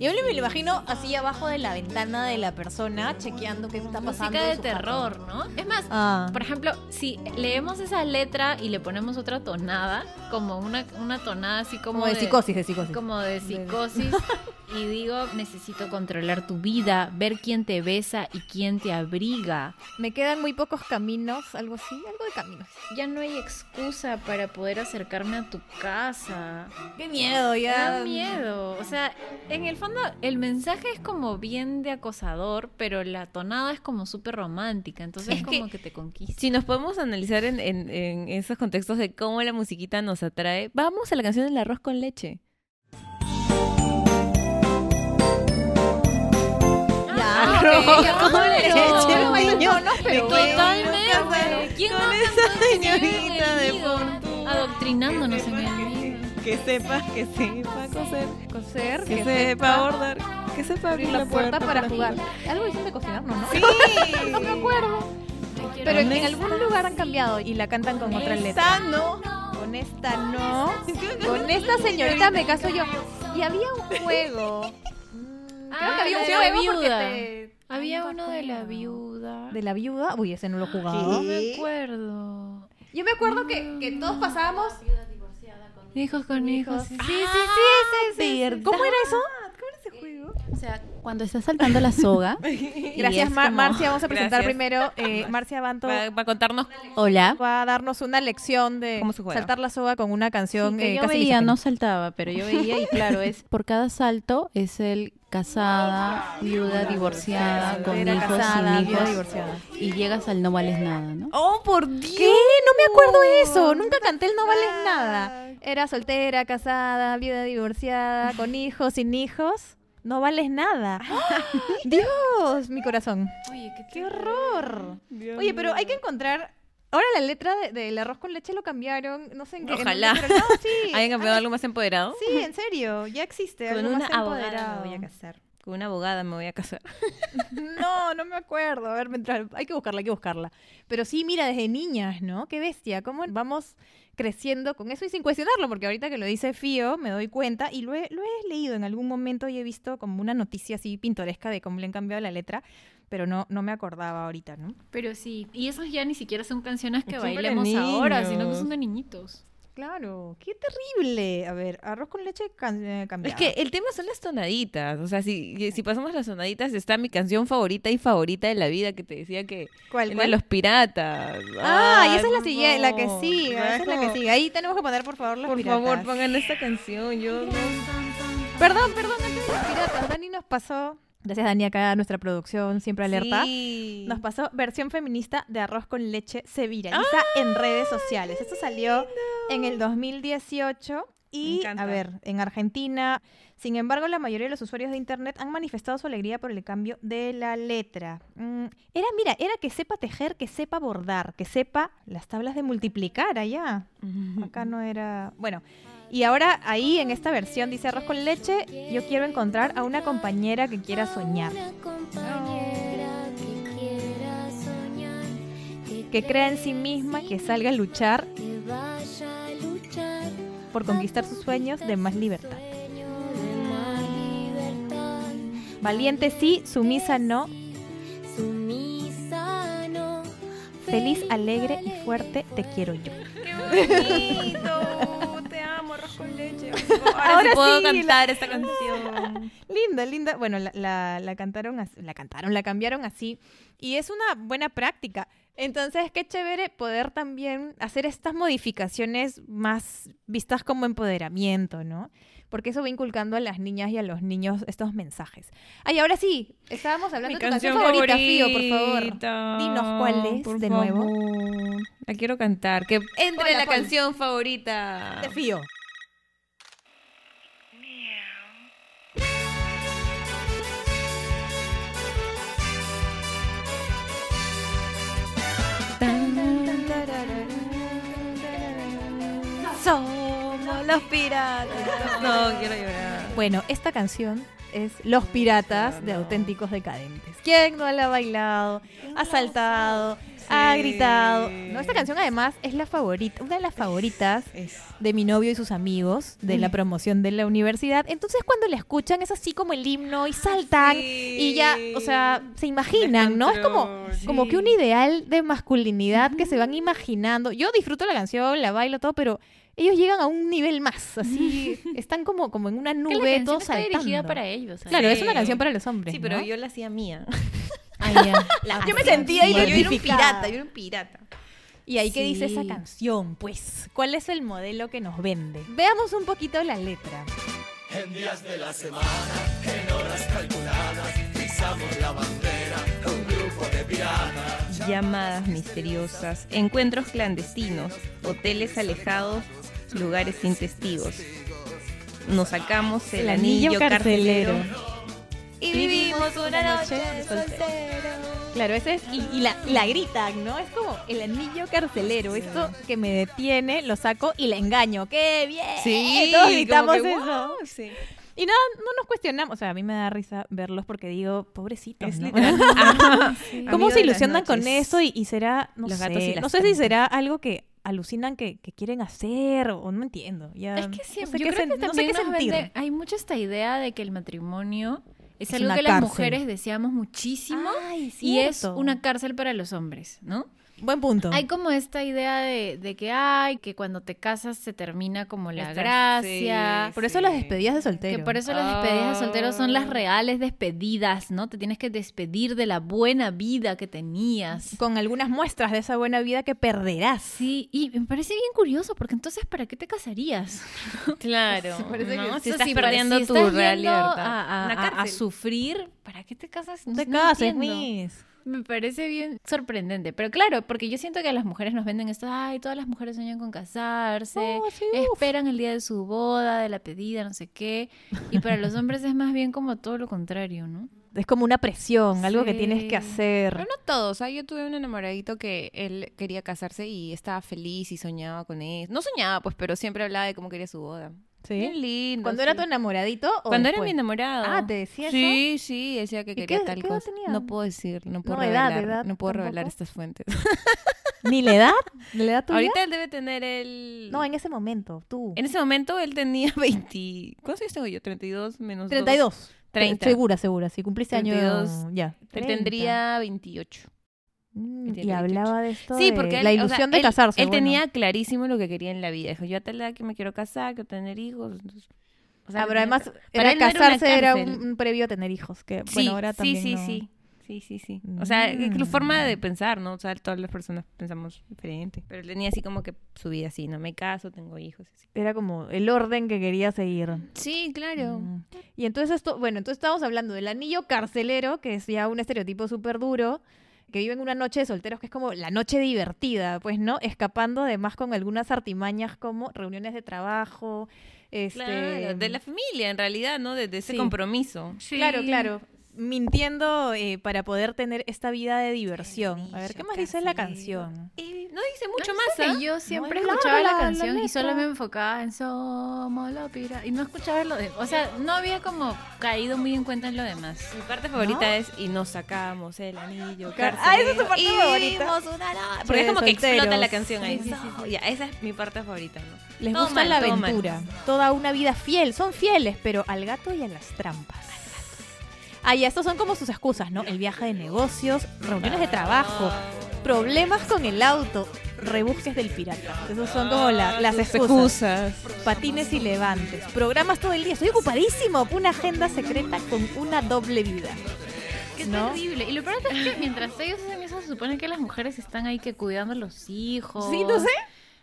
Yo me lo imagino así abajo de la ventana de la persona, chequeando qué está pasando. Música de terror, ¿no? Es más. Ah. por ejemplo, si leemos esa letra y le ponemos otra tonada, como una, una tonada así como, como de psicosis, de psicosis. como de psicosis <laughs> y digo necesito controlar tu vida ver quién te besa y quién te abriga Me quedan muy pocos caminos, algo así, algo de caminos. ya no hay excusa para poder acercarme a tu casa ¡Qué miedo! Ya. da miedo o sea en el fondo el mensaje es como bien de acosador pero la tonada es como súper romántica entonces Es es como que- que, te conquista Si nos podemos analizar en, en- en esos contextos de cómo la musiquita nos atrae, vamos a la canción del arroz con leche. Pero. Totalmente. ¿Quién con no esa señorita de. Adoctrinándonos en el. Que sepa, que sepa coser, Coser, que, sepa bordar, que sepa abrir la puerta para jugar. Algo dicen de cocinar, ¿no? Sí. <laughs> No me acuerdo. Pero en, algún lugar han cambiado y la cantan con otra letra. No. Con esta no. <laughs> Con esta señorita me caso yo. Y había un juego. <laughs> Creo Ah, que había un de juego porque te- Había Ay, no uno de la viuda. ¿De la viuda? Uy, ese no lo he jugado. No me acuerdo. Yo me acuerdo que, que todos pasábamos. Hijos con hijos. Sí, sí, sí, sí, sí. ¿Cómo era eso? O sea, cuando está saltando la soga. <laughs> Gracias, es Mar- como- Marcia. Vamos a presentar Gracias. primero. eh, Marcia Banto Va, va a contarnos Hola. va a darnos una lección de ¿Cómo se juega? saltar la soga con una canción Sí, que eh, yo casi veía, no saltaba, pero yo veía y claro, es por cada salto es el casada, viuda, divorciada, con Era hijos, casada, sin viuda, hijos. divorciada. Y llegas al no vales nada, ¿no? ¡Oh, por Dios! ¿Qué? No me acuerdo eso. Nunca canté el No Vales Nada. Era soltera, casada, viuda, divorciada, con hijos, sin hijos. No vales nada. <gasps> Dios, mi corazón. Oye, qué, ¡Qué horror! Oye, pero hay que encontrar... Ahora la letra de- del arroz con leche lo cambiaron, no sé en qué. en Ojalá. pero no, <laughs> sí. ¿Hayan cambiado algo más empoderado? Sí, en serio, ya existe. Con algo una más abogada empoderado. me voy a casar. Con una abogada me voy a casar. <laughs> No, no me acuerdo. A ver, mientras- hay que buscarla, hay que buscarla. Pero sí, mira, desde niñas, ¿no? Qué bestia. ¿Cómo vamos creciendo con eso y sin cuestionarlo? Porque ahorita que lo dice Fío, me doy cuenta y lo he, lo he leído en algún momento y he visto como una noticia así pintoresca de cómo le han cambiado la letra, pero no, no me acordaba ahorita, ¿no? Pero sí, y esas ya ni siquiera son canciones que Son bailemos ahora, sino que son de niñitos. Claro, qué terrible. A ver, arroz con leche can- eh, Es cambiado. que el tema son las tonaditas. O sea, si, si pasamos las tonaditas, está mi canción favorita y favorita de la vida que te decía que ¿Cuál, era cuál? los piratas. Ah, y esa es la por siguiente, la que sigue, esa es la que sigue. Ahí tenemos que poner, por favor, las Por piratas. favor, pongan esta canción. Yo Perdón, perdón, antes de los piratas. Dani nos pasó, gracias Dani acá, nuestra producción siempre alerta. Sí. Nos pasó versión feminista de arroz con leche se viraliza en redes sociales. Esto salió en el 2018 Me y, a ver, en Argentina. Sin embargo, la mayoría de los usuarios de Internet han manifestado su alegría por el cambio de la letra. Mm, era, mira, era que sepa tejer, que sepa bordar, que sepa las tablas de multiplicar allá. <laughs> Acá no era... Bueno, y ahora ahí en esta versión dice arroz con leche, yo quiero encontrar a una compañera que quiera soñar. que crea en sí misma, que salga a luchar por conquistar sus sueños de más libertad. Valiente sí, sumisa no, feliz, alegre y fuerte te quiero yo. ¡Qué bonito! Con leche. <laughs> Ahora, Ahora sí puedo sí, cantar esta canción. <laughs> Linda, linda. Bueno, la, la, la cantaron, as- la cantaron, la cambiaron así. Y es una buena práctica. Entonces, qué chévere poder también hacer estas modificaciones más vistas como empoderamiento, ¿no? Porque eso va inculcando a las niñas y a los niños estos mensajes. Ay, ahora sí, estábamos hablando de tu canción favorita, Fío, por favor. Dinos cuál es por de nuevo. favor. La quiero cantar. Que entre Ponla, la ponla. canción favorita. De Fío. Somos los piratas. No, quiero llorar. Bueno, esta canción es Los Piratas de Auténticos Decadentes. ¿Quién no la ha bailado? Ha saltado, ha gritado. No, esta canción además es la favorita, una de las favoritas Es- de mi novio y sus amigos de la promoción de la universidad. Entonces cuando la escuchan es así como el himno y saltan y ya, o sea, se imaginan, ¿no? Es como, como que un ideal de masculinidad que se van imaginando. Yo disfruto la canción, la bailo todo, pero ellos llegan a un nivel más, <laughs> así, están como, como en una Que la nube, canción todos está dirigida saltando. para ellos. Claro, es una Sí. canción para los hombres. Sí, pero ¿no? yo la hacía mía. <laughs> Ah, ya. <laughs> yo me sentía Yo era un pirata, yo era un pirata. ¿Y ahí qué dice esa Sí. canción? Pues, ¿cuál es el modelo que nos vende? Veamos un poquito la letra. Llamadas misteriosas, encuentros clandestinos, hoteles alejados, lugares sin testigos. Nos sacamos el, anillo, carcelero. Y vivimos una noche de soltero. Claro, ese es, y, y la, la gritan, ¿no? Es como el anillo carcelero, esto que me detiene, lo saco y la engaño. ¡Qué bien! Sí, todos gritamos que, eso. sí. Y no, no nos cuestionamos, o sea, a mí me da risa verlos porque digo, pobrecitos, Es ¿no? <laughs> ¿Cómo Amigo se ilusionan con eso y, y será, no Los sé, gatos y las no sé si será algo que alucinan que, que quieren hacer o no entiendo. Ya, Es que no siempre, sé yo qué creo que no sé qué nos sentir. vende- hay mucho esta idea de que el matrimonio es, Es algo que las mujeres deseamos muchísimo Ay, y es una cárcel para los hombres, ¿no? Buen punto. Hay como esta idea de, de que hay, que cuando te casas se termina como la Esta- gracia. sí, Por eso sí. las despedidas de soltero. Que por eso las despedidas de solteros son las Ah. reales despedidas, ¿no? Te tienes que despedir de la buena vida que tenías. Con algunas muestras de esa buena vida que perderás. Sí, y me parece bien curioso, porque entonces, ¿para qué te casarías? <laughs> Claro. Me parece ¿no? que Si estás si- perdiendo si tu estás real yendo libertad. A, a- Una a- a cárcel. sufrir, ¿para qué te casas? No te no entiendo. Miss. Me parece bien sorprendente. Pero claro, porque yo siento que a las mujeres nos venden esto, ay, todas las mujeres sueñan con casarse, Oh, sí, esperan el día de su boda, de la pedida, no sé qué. Y para los hombres es más bien como todo lo contrario, ¿no? Es como una presión, algo que tienes que hacer. Pero no todos. Yo tuve un enamoradito que él quería casarse y estaba feliz y soñaba con él. No soñaba, pues, pero siempre hablaba de cómo quería su boda. ¿Sí? lindo. ¿Cuando sí. era tu enamoradito o Cuando era después? mi enamorado. Ah, ¿te decía eso? Sí, sí, decía que ¿Y quería qué- tal qué edad cosa. tenía? No puedo decir, no puedo No, edad, revelar. edad no puedo revelar tampoco. estas fuentes. <laughs> ¿Ni la edad? ¿La edad tuya? Ahorita él debe tener el... No, en ese momento, tú. En ese momento él tenía <laughs> 20... ¿Cuántos años tengo yo? 32 menos 2. 32. 30. Segura, segura. Si cumpliste año 32. ya. Él 30. tendría 28. Mm, y 28. hablaba de esto Sí, de porque él- la o ilusión sea, de él- casarse. Él bueno. tenía clarísimo lo que quería en la vida. Dijo, yo a tal edad que me quiero casar, quiero tener hijos. entonces- o sea, Ah, pero además, para era casarse era un, previo a tener hijos. Que, Sí, bueno, ahora sí, también sí, no. sí. Sí, sí, sí. O sea, Mm. forma de pensar, ¿no? O sea, todas las personas pensamos diferente. Pero tenía así como que su vida así, no me caso, tengo hijos. Así. Era como el orden que quería seguir. Sí, claro. Mm. Y entonces esto, bueno, entonces estamos hablando del anillo carcelero, que es ya un estereotipo súper duro, que vive en una noche de solteros, que es como la noche divertida, pues, ¿no? Escapando además con algunas artimañas como reuniones de trabajo, este... Claro, de la familia en realidad, ¿no? De, de ese Sí. compromiso. Claro, claro. Mintiendo eh, para poder tener esta vida de diversión. A ver, ¿qué más dice la canción? Y no dice mucho No, más, ¿ah? Yo siempre escuchaba la la- la canción y solo me enfocaba en Somos la pira y no escuchaba lo de, o sea, no había como caído muy en cuenta en lo demás. Mi parte favorita es y nos sacamos el anillo. Ah, esa es tu parte y favorita. una Porque es como que solteros. explota la canción ahí. Sí, sí, sí, Ya, esa es mi parte favorita, ¿no? Les Todo gusta mal, la aventura. Toda una vida fiel. Son fieles, pero al gato y a las trampas. Ah, ya, estos son como sus excusas, ¿no? El viaje de negocios, reuniones de trabajo, problemas con el auto, rebusques del pirata. Esos son como la- las excusas. Patines y levantes, programas todo el día. Estoy ocupadísimo. Una agenda secreta con una doble vida. Qué ¿No? terrible. Y lo peor es que mientras ellos hacen eso, se supone que las mujeres están ahí que cuidando a los hijos. Sí, no sé.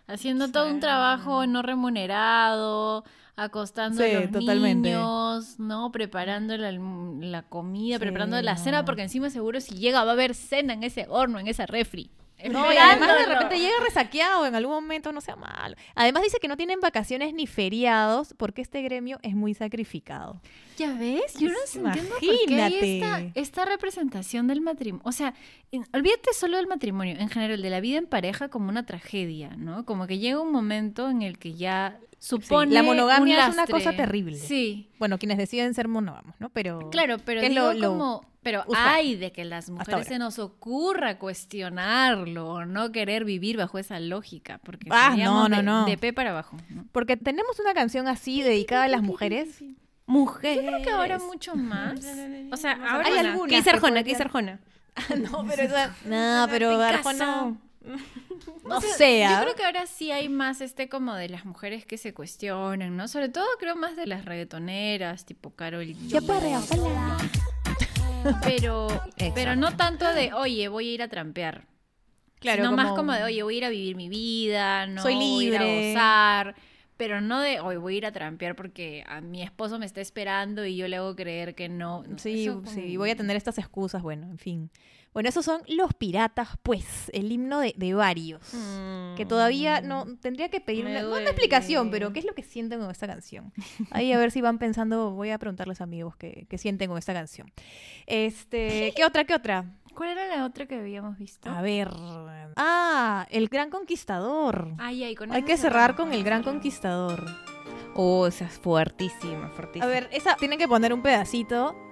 Haciendo todo un trabajo no remunerado, acostando Sí, a los totalmente. niños, ¿no? Preparando la, la comida, Sí, preparando la no. cena, porque encima seguro si llega va a haber cena en ese horno, en esa refri. No, y además de repente llega resaqueado en algún momento, no sea malo. Además dice que no tienen vacaciones ni feriados porque este gremio es muy sacrificado. Ya ves, yo no entiendo por qué hay esta, esta representación del matrimonio. O sea, en- olvídate solo del matrimonio, en general, de la vida en pareja como una tragedia, ¿no? Como que llega un momento en el que ya supone. la monogamia un es una cosa terrible. Sí. Bueno, quienes deciden ser monógamos, ¿no? Pero Claro, pero ¿qué es digo lo- lo como, pero hay de que las mujeres se nos ocurra cuestionarlo o no querer vivir bajo esa lógica, porque Ah, no, no, de, no. de pe para abajo. ¿no? porque tenemos una canción así dedicada a las mujeres. Mujeres. Creo que ahora mucho más. <laughs> O sea, ahora Hay algunas ¿Qué dice Arjona? ¿Qué dice Arjona? <laughs> no, pero esa... No, <laughs> pero. Arjona... No O sea, sea. Yo creo que ahora sí hay más este como de las mujeres que se cuestionan, ¿no? Sobre todo creo más de las reggaetoneras, tipo Carol. Yo perreo. Pero, pero no tanto de, oye, voy a ir a trampear. Claro, Sino más como- de, oye, voy a ir a vivir mi vida, no Soy voy a ir libre. a gozar. Pero no de, oye, voy a ir a trampear porque a mi esposo me está esperando y yo le hago creer que no. No, Sí, sí, como- voy a tener estas excusas, bueno, en fin. Bueno, esos son los piratas, pues, el himno de, de varios. Que todavía no tendría que pedir una, no una duele. explicación, pero ¿qué es lo que sienten con esta canción? Ahí a ver si van pensando, voy a preguntarles amigos qué, qué sienten con esta canción. Este, <laughs> ¿qué otra, qué otra? ¿Cuál era la otra que habíamos visto? A ver. Ah, el gran conquistador. Ay, ay, con Hay que cerrar con el gran conquistador. Oh, esa es fuertísima, fuertísima. A ver, esa tienen que poner un pedacito.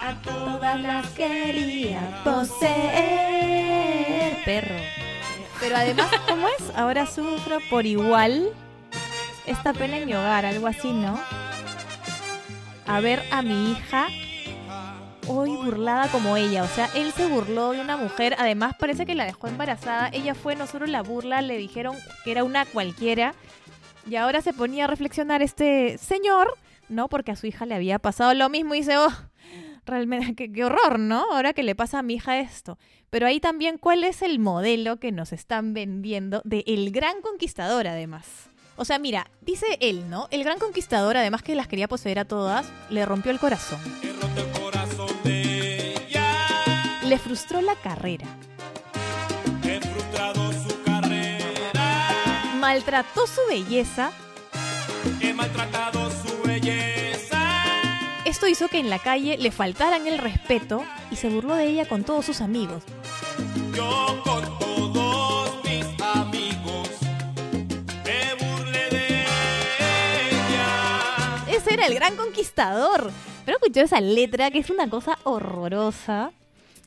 A todas las quería poseer. perro. Pero además, ¿cómo es? Ahora sufro por igual esta pena en mi hogar, algo así, ¿no? A ver a mi hija hoy burlada como ella. O sea, él se burló de una mujer. Además, parece que la dejó embarazada. Ella fue no solo la burla, le dijeron que era una cualquiera. Y ahora se ponía a reflexionar este señor, ¿no? Porque a su hija le había pasado lo mismo y dice, oh, realmente, qué, qué horror, ¿no? Ahora que le pasa a mi hija esto. Pero ahí también, ¿cuál es el modelo que nos están vendiendo de el gran conquistador, además? O sea, mira, dice él, ¿no? El gran conquistador, además que las quería poseer a todas, le rompió el corazón. he roto el corazón de ella. Le frustró la carrera. He frustrado su carrera. Maltrató su belleza. He maltratado su belleza. Esto hizo que en la calle le faltaran el respeto y se burló de ella con todos sus amigos. Yo con todos mis amigos me burlé de ella. Ese era el gran conquistador. Pero escuchó esa letra que es una cosa horrorosa.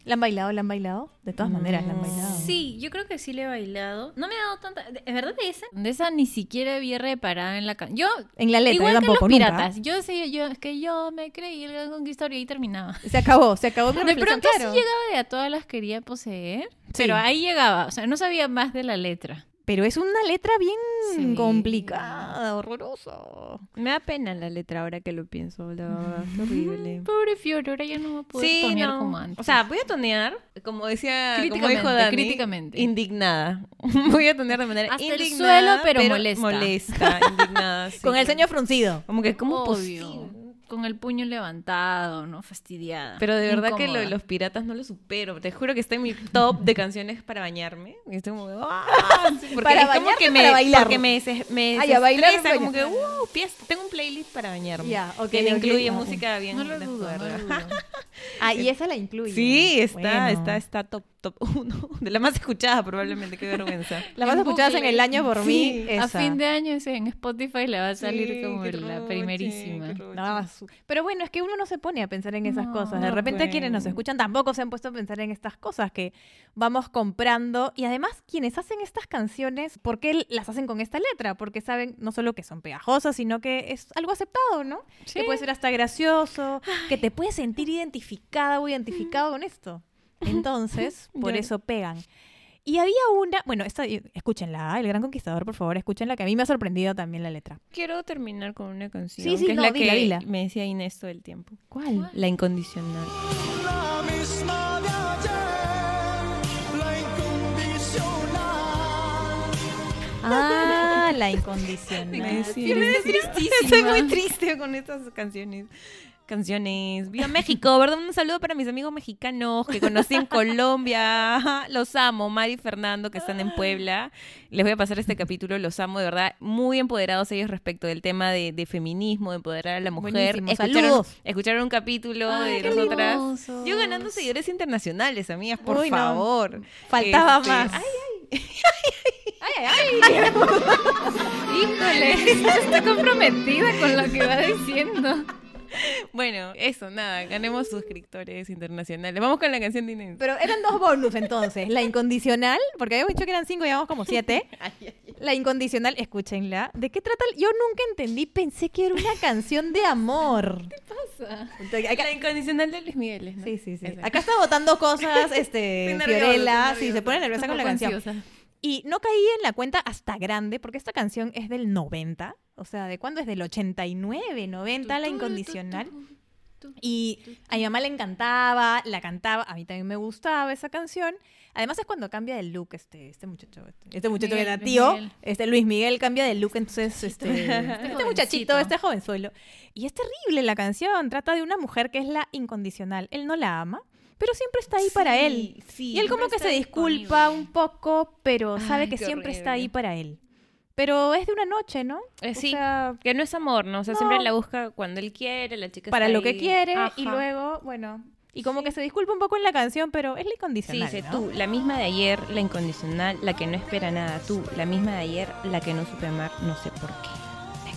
¿La han bailado? ¿La han bailado? De todas maneras, la han bailado. Sí, yo creo que sí le he bailado. No me ha dado tanta. ¿Es verdad de esa? De esa ni siquiera vi reparada en la canción. Yo. En la letra, igual yo que tampoco, los nunca. piratas. Yo sé, yo, es que yo me creí el gran conquistador y ahí terminaba. Se acabó, se acabó mi De reflexión, pronto claro. sí llegaba de a todas las quería poseer. Sí. Pero ahí llegaba. O sea, no sabía más de la letra. Pero es una letra bien Sí. complicada, horrorosa. Me da pena la letra ahora que lo pienso, la verdad. Es <laughs> horrible. Pobre Fiore, ahora ya no va a poder Sí, tonear no. como antes. O sea, voy a tonear, como decía, como Críticamente, dijo Dani, críticamente. indignada. <laughs> voy a tonear de manera Hasta el indignada, suelo, pero molesta. molesta, indignada. <laughs> sí, Con el ceño fruncido. Como que, ¿cómo Obvio. posible? Con el puño levantado, ¿no? Fastidiada. Pero de verdad que lo de los piratas no lo supero. Te juro que está en mi top de canciones para bañarme. Y estoy como, ¡ah! Sí, porque Para es como que me, para bailar. Porque me, des- me Ah, ya, bailar como que. ¡uh! fiesta. Tengo un playlist para bañarme. Ya, ok, Que incluye música bien No lo dudo, no. <laughs> Ah, y esa la incluye. Sí, está, Bueno. está, está top, top uno. <laughs> De la más escuchada probablemente, qué vergüenza. <laughs> La más escuchada en el año por mí. A fin de año en Spotify le va a salir Sí, como la roche, primerísima. qué roche. Su- Pero bueno, es que uno no se pone a pensar en esas No, cosas. De no, repente quienes nos escuchan tampoco se han puesto a pensar en estas cosas que vamos comprando. Y además, quienes hacen estas canciones, ¿por qué las hacen con esta letra? Porque saben no solo que son pegajosas, sino que es algo aceptado, ¿no? Que puede ser hasta gracioso, que te puedes sentir identificada o identificado con esto. <laughs> Entonces, por eso pegan. Y había una, bueno, esta, escúchenla, ¿ah? El Gran Conquistador, por favor, escúchenla, que a mí me ha sorprendido también la letra. Quiero terminar con una canción. Sí, sí, que es la dila, que dila. me decía Inés todo el tiempo. ¿Cuál? La incondicional. La misma de ayer, la incondicional. Ah, la <laughs> incondicional. Estoy muy triste con estas canciones. Canciones. Viva México, ¿verdad? Un saludo para mis amigos mexicanos que conocí en Colombia. <laughs> Los amo, Mari y Fernando, que están en Puebla. Les voy a pasar este capítulo, los amo, de verdad. Muy empoderados ellos respecto del tema de, de feminismo, de empoderar a la mujer. Buenísimo, Escucharon, saludos. escucharon un capítulo Ay, de nosotras. hermosos. Yo ganando seguidores internacionales, amigas, por Uy, no. favor. Faltaba Este, más. <laughs> <laughs> Híjole, está comprometida con lo que va diciendo. <laughs> Bueno, eso, nada, ganemos suscriptores internacionales. Vamos con la canción de Inés. Pero eran dos bonus entonces. La incondicional, porque habíamos dicho que eran cinco y llevamos como siete. <laughs> La incondicional, escúchenla. ¿De qué trata? Yo nunca entendí, pensé que era una canción de amor. <laughs> La incondicional de Luis Miguel, ¿no? Sí, sí, sí. Acá está votando cosas, este, Estoy nerviosa, Fiorella. Sí, se pone nerviosa con la canción. Y no caí en la cuenta hasta grande, porque esta canción es del 90. O sea, ¿de cuándo es? Del 89, 90, la incondicional. Y a mi mamá le encantaba, la cantaba, a mí también me gustaba esa canción. Además es cuando cambia de look este, este muchacho, este, este muchacho que Miguel, era Luis tío, Miguel. este Luis Miguel cambia de look, entonces este, este <laughs> muchachito, jovencito. este jovenzuelo. Y es terrible la canción, trata de una mujer que es la incondicional. Él no la ama, pero siempre está ahí para él. Sí, Y él como que se disculpa un poco, pero sabe Ay, que siempre está horrible. ahí para él. Pero es de una noche, ¿no? Eh, sí, sea, que no es amor, ¿no? O sea, No. siempre la busca cuando él quiere, la chica para está lo que quiere y luego, bueno, y como que se disculpa un poco en la canción, pero es la Sí, incondicional, dice ¿no? tú, la misma de ayer, la incondicional, la que no espera nada. Tú, la misma de ayer, la que no supe amar, no sé por qué.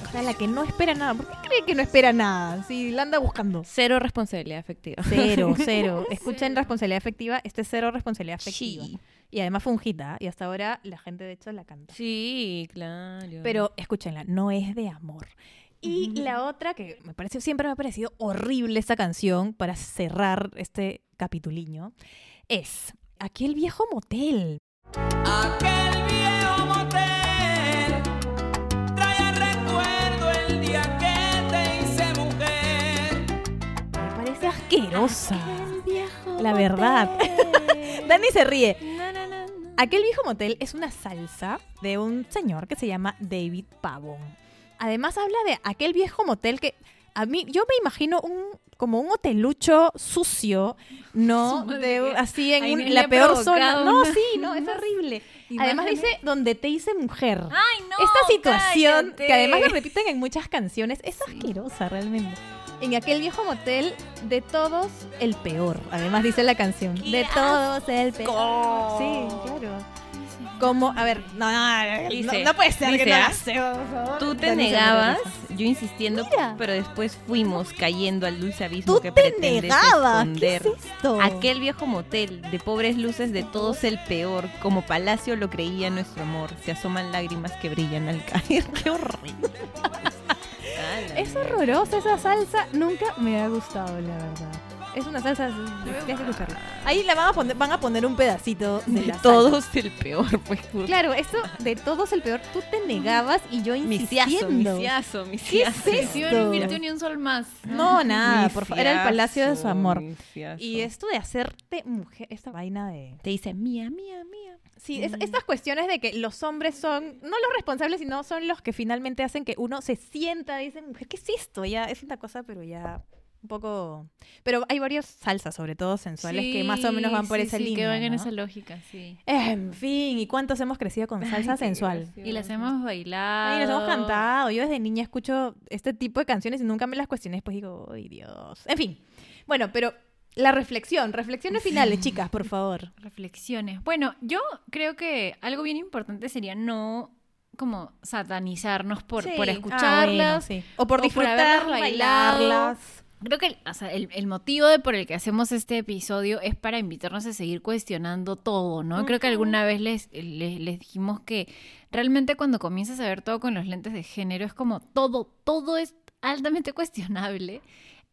O sea, la que no espera nada. ¿Por qué cree que no espera nada? Si la anda buscando. Cero responsabilidad afectiva. Cero, <laughs> cero. Escuchen responsabilidad afectiva. Este es cero responsabilidad afectiva. Sí. Y además fue un hit, ¿ah? Y hasta ahora la gente de hecho la canta. Sí, claro. Pero escúchenla, no es de amor. Y la otra que me parece, siempre me ha parecido horrible esta canción para cerrar este capituliño es aquel viejo motel. Aquel viejo motel trae recuerdo el día que te hice mujer. Me parece asquerosa. La verdad. <laughs> Dani se ríe. Aquel viejo motel es una salsa de un señor que se llama David Pavon. Además habla de aquel viejo motel que a mí yo me imagino un como un hotelucho sucio, no <laughs> de así en un- la peor zona. No, sí, no, es <laughs> horrible. Además dice donde te hice mujer. ¡Ay, no! Esta situación cállate. que además la repiten en muchas canciones es asquerosa realmente. En aquel viejo motel, de todos, el peor. Además dice la canción. De todos, el peor. Sí, claro. Como, a ver, no, no, no, Dice, no puede ser que dice, no la sé, por favor. Tú te negabas, yo insistiendo, Mira. pero después fuimos cayendo al dulce abismo Tú que te pretendes negabas. ¿Qué esconder. es esto? Aquel viejo motel de pobres luces de todos el peor, como palacio lo creía nuestro amor. Se asoman lágrimas que brillan al caer. <laughs> ¡Qué horrible! Es horrorosa esa salsa. Nunca me ha gustado, la verdad. Es una salsa. Tienes que escucharla. Ahí la van a poner, van a poner un pedacito de, De la salsa. todos el peor, pues. Claro, esto de todos el peor. Tú te negabas y yo Misiazo, insistiendo. misiazo, ¿Qué misiazo. es Sí, esto? no invirtió ni un sol más. No, nada, por favor. Era el palacio de su amor. Misiazo. Y esto de hacerte mujer, esta vaina de... Te dice mía, mía, mía. Sí, es- estas cuestiones de que los hombres son, no los responsables, sino son los que finalmente hacen que uno se sienta y dicen, mujer, ¿qué es esto? Ya es una cosa, pero ya un poco... Pero hay varios salsas, sobre todo sensuales, que más o menos van por Sí, esa sí, línea, que van en esa lógica, sí. En fin, ¿y cuántos hemos crecido con salsa sensual? Y las hemos bailado. Ay, las hemos cantado. Yo desde niña escucho este tipo de canciones y nunca me las cuestioné. Pues digo, ay Dios. En fin. Bueno, pero la reflexión, reflexiones finales, chicas, por favor. <laughs> Reflexiones. Bueno, yo creo que algo bien importante sería no como satanizarnos por, Sí. por Ah, escucharlas. bueno, sí. O por o por disfrutar, haberlas bailado. bailarlas. Creo que o sea, el, el motivo de por el que hacemos este episodio es para invitarnos a seguir cuestionando todo, ¿no? Creo que alguna vez les, les, les dijimos que realmente cuando comienzas a ver todo con los lentes de género es como todo, todo es altamente cuestionable.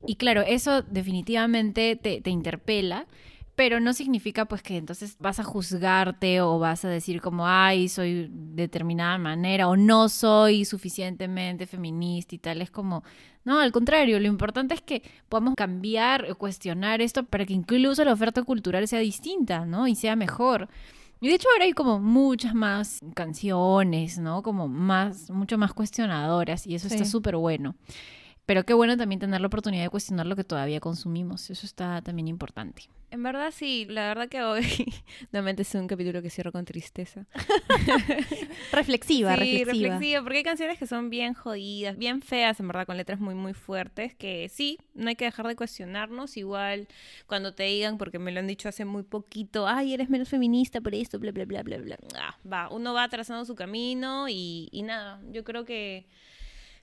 Y claro, eso definitivamente te, te interpela, pero no significa pues que entonces vas a juzgarte o vas a decir como, ay, soy de determinada manera o no soy suficientemente feminista y tal. Es como, no, al contrario, lo importante es que podamos cambiar o cuestionar esto para que incluso la oferta cultural sea distinta, ¿no? Y sea mejor. Y de hecho ahora hay como muchas más canciones, ¿no? Como más, mucho más cuestionadoras y eso está súper bueno. Pero qué bueno también tener la oportunidad de cuestionar lo que todavía consumimos. Eso está también importante. En verdad sí, la verdad que hoy <laughs> nuevamente es un capítulo que cierro con tristeza. <laughs> Reflexiva, sí, reflexiva. reflexiva, porque hay canciones que son bien jodidas, bien feas, en verdad, con letras muy, muy fuertes, que sí, no hay que dejar de cuestionarnos, igual cuando te digan, porque me lo han dicho hace muy poquito, ay, eres menos feminista por esto, bla, bla, bla, bla, bla. Ah, va, uno va trazando su camino y, y nada, yo creo que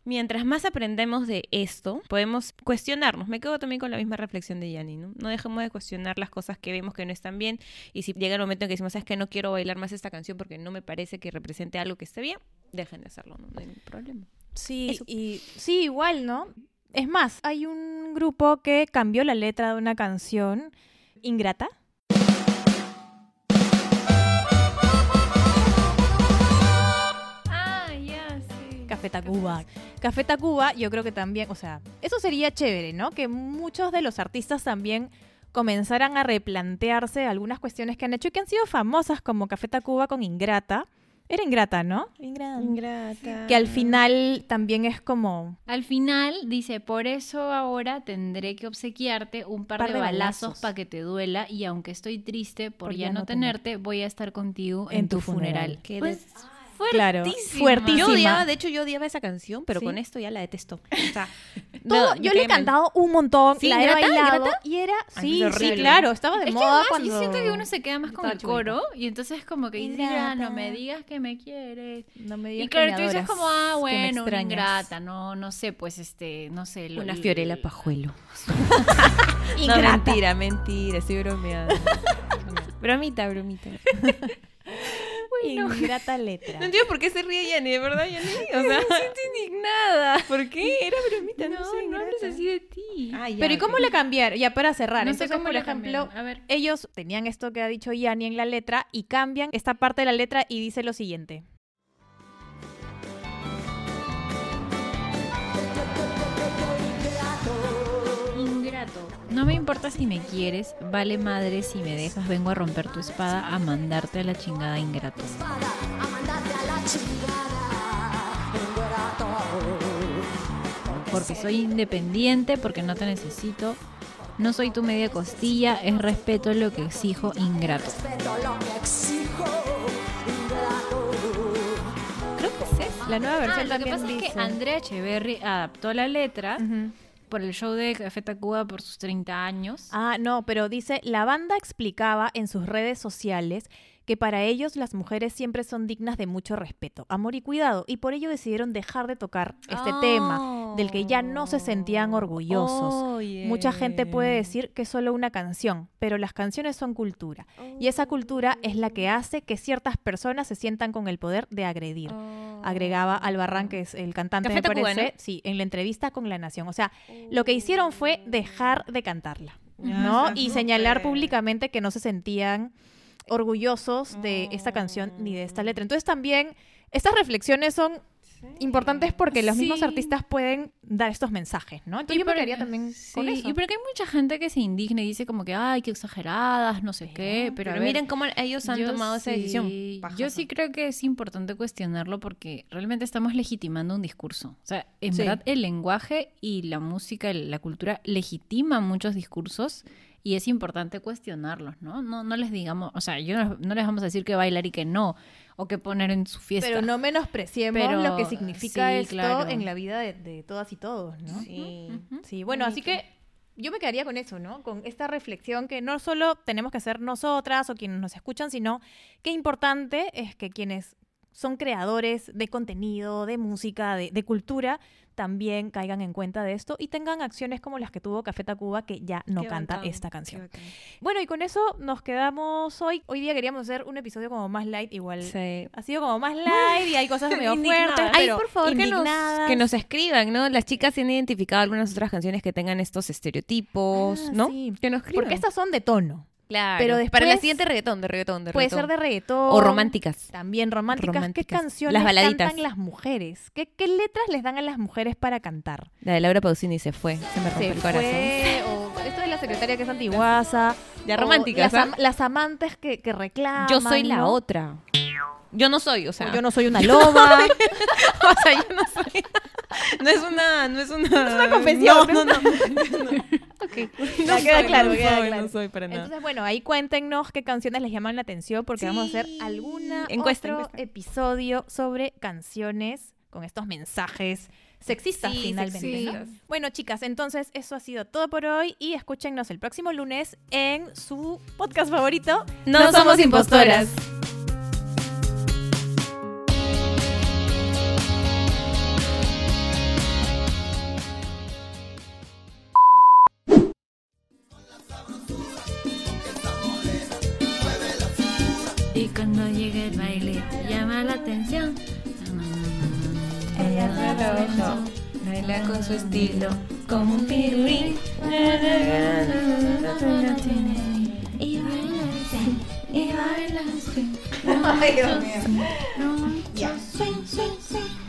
mientras más aprendemos de esto, podemos cuestionarnos. Me quedo también con la misma reflexión de Yanni, ¿no? No dejemos de cuestionar las cosas que vemos que no están bien. Y si llega el momento en que decimos, sabes que no quiero bailar más esta canción porque no me parece que represente algo que esté bien, dejen de hacerlo, no, No hay ningún problema. Sí, Eso. y sí, igual, ¿no? Es más, hay un grupo que cambió la letra de una canción, Ingrata. Café Tacuba. Café Tacuba, yo creo que también, o sea, eso sería chévere, ¿no? Que muchos de los artistas también comenzaran a replantearse algunas cuestiones que han hecho y que han sido famosas, como Café Tacuba con Ingrata. Era Ingrata, ¿no? Ingrata. Ingrata. Que al final también es como... Al final dice, por eso ahora tendré que obsequiarte un par, Par de, de balazos para que te duela y aunque estoy triste por, ya, no tenerte, voy a estar contigo en, En tu tu funeral. Pues, Claro, fuertísima. Yo odiaba, de hecho yo odiaba esa canción, pero ¿Sí? con esto ya la detesto. O sea, <laughs> Todo- no, yo le he cantado un montón, Sí, la he ¿Ingrata? bailado ¿Ingrata? y era, sí, sí, claro, estaba de Es que moda además cuando yo siento que uno se queda más con el coro y entonces como que dice, ya, no Ingrata. me digas que me quieres. No me Y digas claro, que me tú dices adoras, como, ah, bueno, una ingrata, no, no sé, pues este, no sé. lo- Una Fiorella Pajuelo. <laughs> No, Ingrata. mentira, mentira, estoy bromeando. <laughs> bromita, bromita. Ingrata letra. No entiendo por qué se ríe Yanni, de verdad, Yanni. O <laughs> sea, indignada. ¿por qué? Era bromita, no, No, sé, no hables así de ti. Ah, ya, Pero ¿y cómo ok. le cambiaron? Ya para cerrar. No sé cómo por le ejemplo. A ver. ellos tenían esto que ha dicho Yani en la letra y cambian esta parte de la letra y dice lo siguiente. No me importa si me quieres, vale madre si me dejas, vengo a romper tu espada, a mandarte a la chingada ingrato. Porque soy independiente, porque no te necesito, no soy tu media costilla, es respeto lo que exijo, ingrato. Creo que es. La nueva Ah, versión lo que también pasa es dice. que Andrea Echeverry adaptó la letra. Por el show de Café Tacuba por sus 30 años. Ah, no, pero dice, la banda explicaba en sus redes sociales que para ellos las mujeres siempre son dignas de mucho respeto, amor y cuidado, y por ello decidieron dejar de tocar este tema, del que ya no se sentían orgullosos. Mucha gente puede decir que es solo una canción, pero las canciones son cultura, y esa cultura es la que hace que ciertas personas se sientan con el poder de agredir. Agregaba Albarrán, que es el cantante, ¿no? sí, en la entrevista con La Nación. O sea, lo que hicieron fue dejar de cantarla, ¿no? Y señalar públicamente que no se sentían orgullosos de esta canción ni de esta letra. Entonces también estas reflexiones son importantes porque los mismos Sí. artistas pueden dar estos mensajes, ¿no? Entonces yo me quedaría también con sí, eso. Y porque hay mucha gente que se indigna y dice como que, ay, qué exageradas, no sé qué. Pero, Pero, ver, miren cómo ellos han tomado esa sí- decisión. Yo sí creo que es importante cuestionarlo porque realmente estamos legitimando un discurso. O sea, en Sí. verdad el lenguaje y la música, la cultura legitiman muchos discursos y es importante cuestionarlos, ¿no? No, no les digamos, o sea, yo no, no les vamos a decir que bailar y que no, o que poner en su fiesta. Pero no menospreciemos Pero, lo que significa sí, esto claro. en la vida de, de todas y todos, ¿no? Sí. Sí, bueno, así que yo me quedaría con eso, ¿no? Con esta reflexión que no solo tenemos que hacer nosotras o quienes nos escuchan, sino qué importante es que quienes son creadores de contenido, de música, de, de cultura, también caigan en cuenta de esto y tengan acciones como las que tuvo Café Tacuba, que ya no Qué canta bacán, esta canción. Bueno, y con eso nos quedamos hoy. Hoy día queríamos hacer un episodio como más light, igual. Sí. Ha sido como más light y hay cosas <laughs> medio fuertes, Ay, por favor, que nos, que nos escriban, ¿no? Las chicas tienen identificado algunas otras canciones que tengan estos estereotipos, Ah, ¿no? sí. Que nos escriban. Porque estas son de tono. Claro. pero Para la después- siguiente reggaetón, de reggaetón, de Puede reggaetón. ser de reggaetón. O románticas. También románticas. Románticas. ¿Qué canciones Las baladitas. cantan las mujeres? ¿Qué, qué letras les dan a las mujeres para cantar? La de Laura Pausini se fue. Se me rompió el corazón. fue, <laughs> o esto de la secretaria que es antiguaza. Ya románticas, Las, ¿ah? am- las amantes que, que reclaman. Yo soy la ¿no? otra. Yo no soy, o sea. O yo no soy una <laughs> loba. <laughs> o sea, yo no soy. <laughs> No es una. No es una. No es una confesión, No, no, no. Queda soy, claro, no queda soy, claro. no soy para nada. Entonces, bueno, ahí cuéntenos qué canciones les llaman la atención porque vamos a hacer Sí. alguna Encuesta, otro encuesta. episodio sobre canciones con estos mensajes sexistas Sí, finalmente. ¿no? sexistas. Bueno, chicas, entonces eso ha sido todo por hoy y escúchenos el próximo lunes en su podcast favorito. No somos impostoras. Cuando llega el baile, llama la atención. Ella se ojo, baila con su estilo, como un pirulín. Y baila y baila. Ay, Dios mío. Ya. Swing, swing, swing.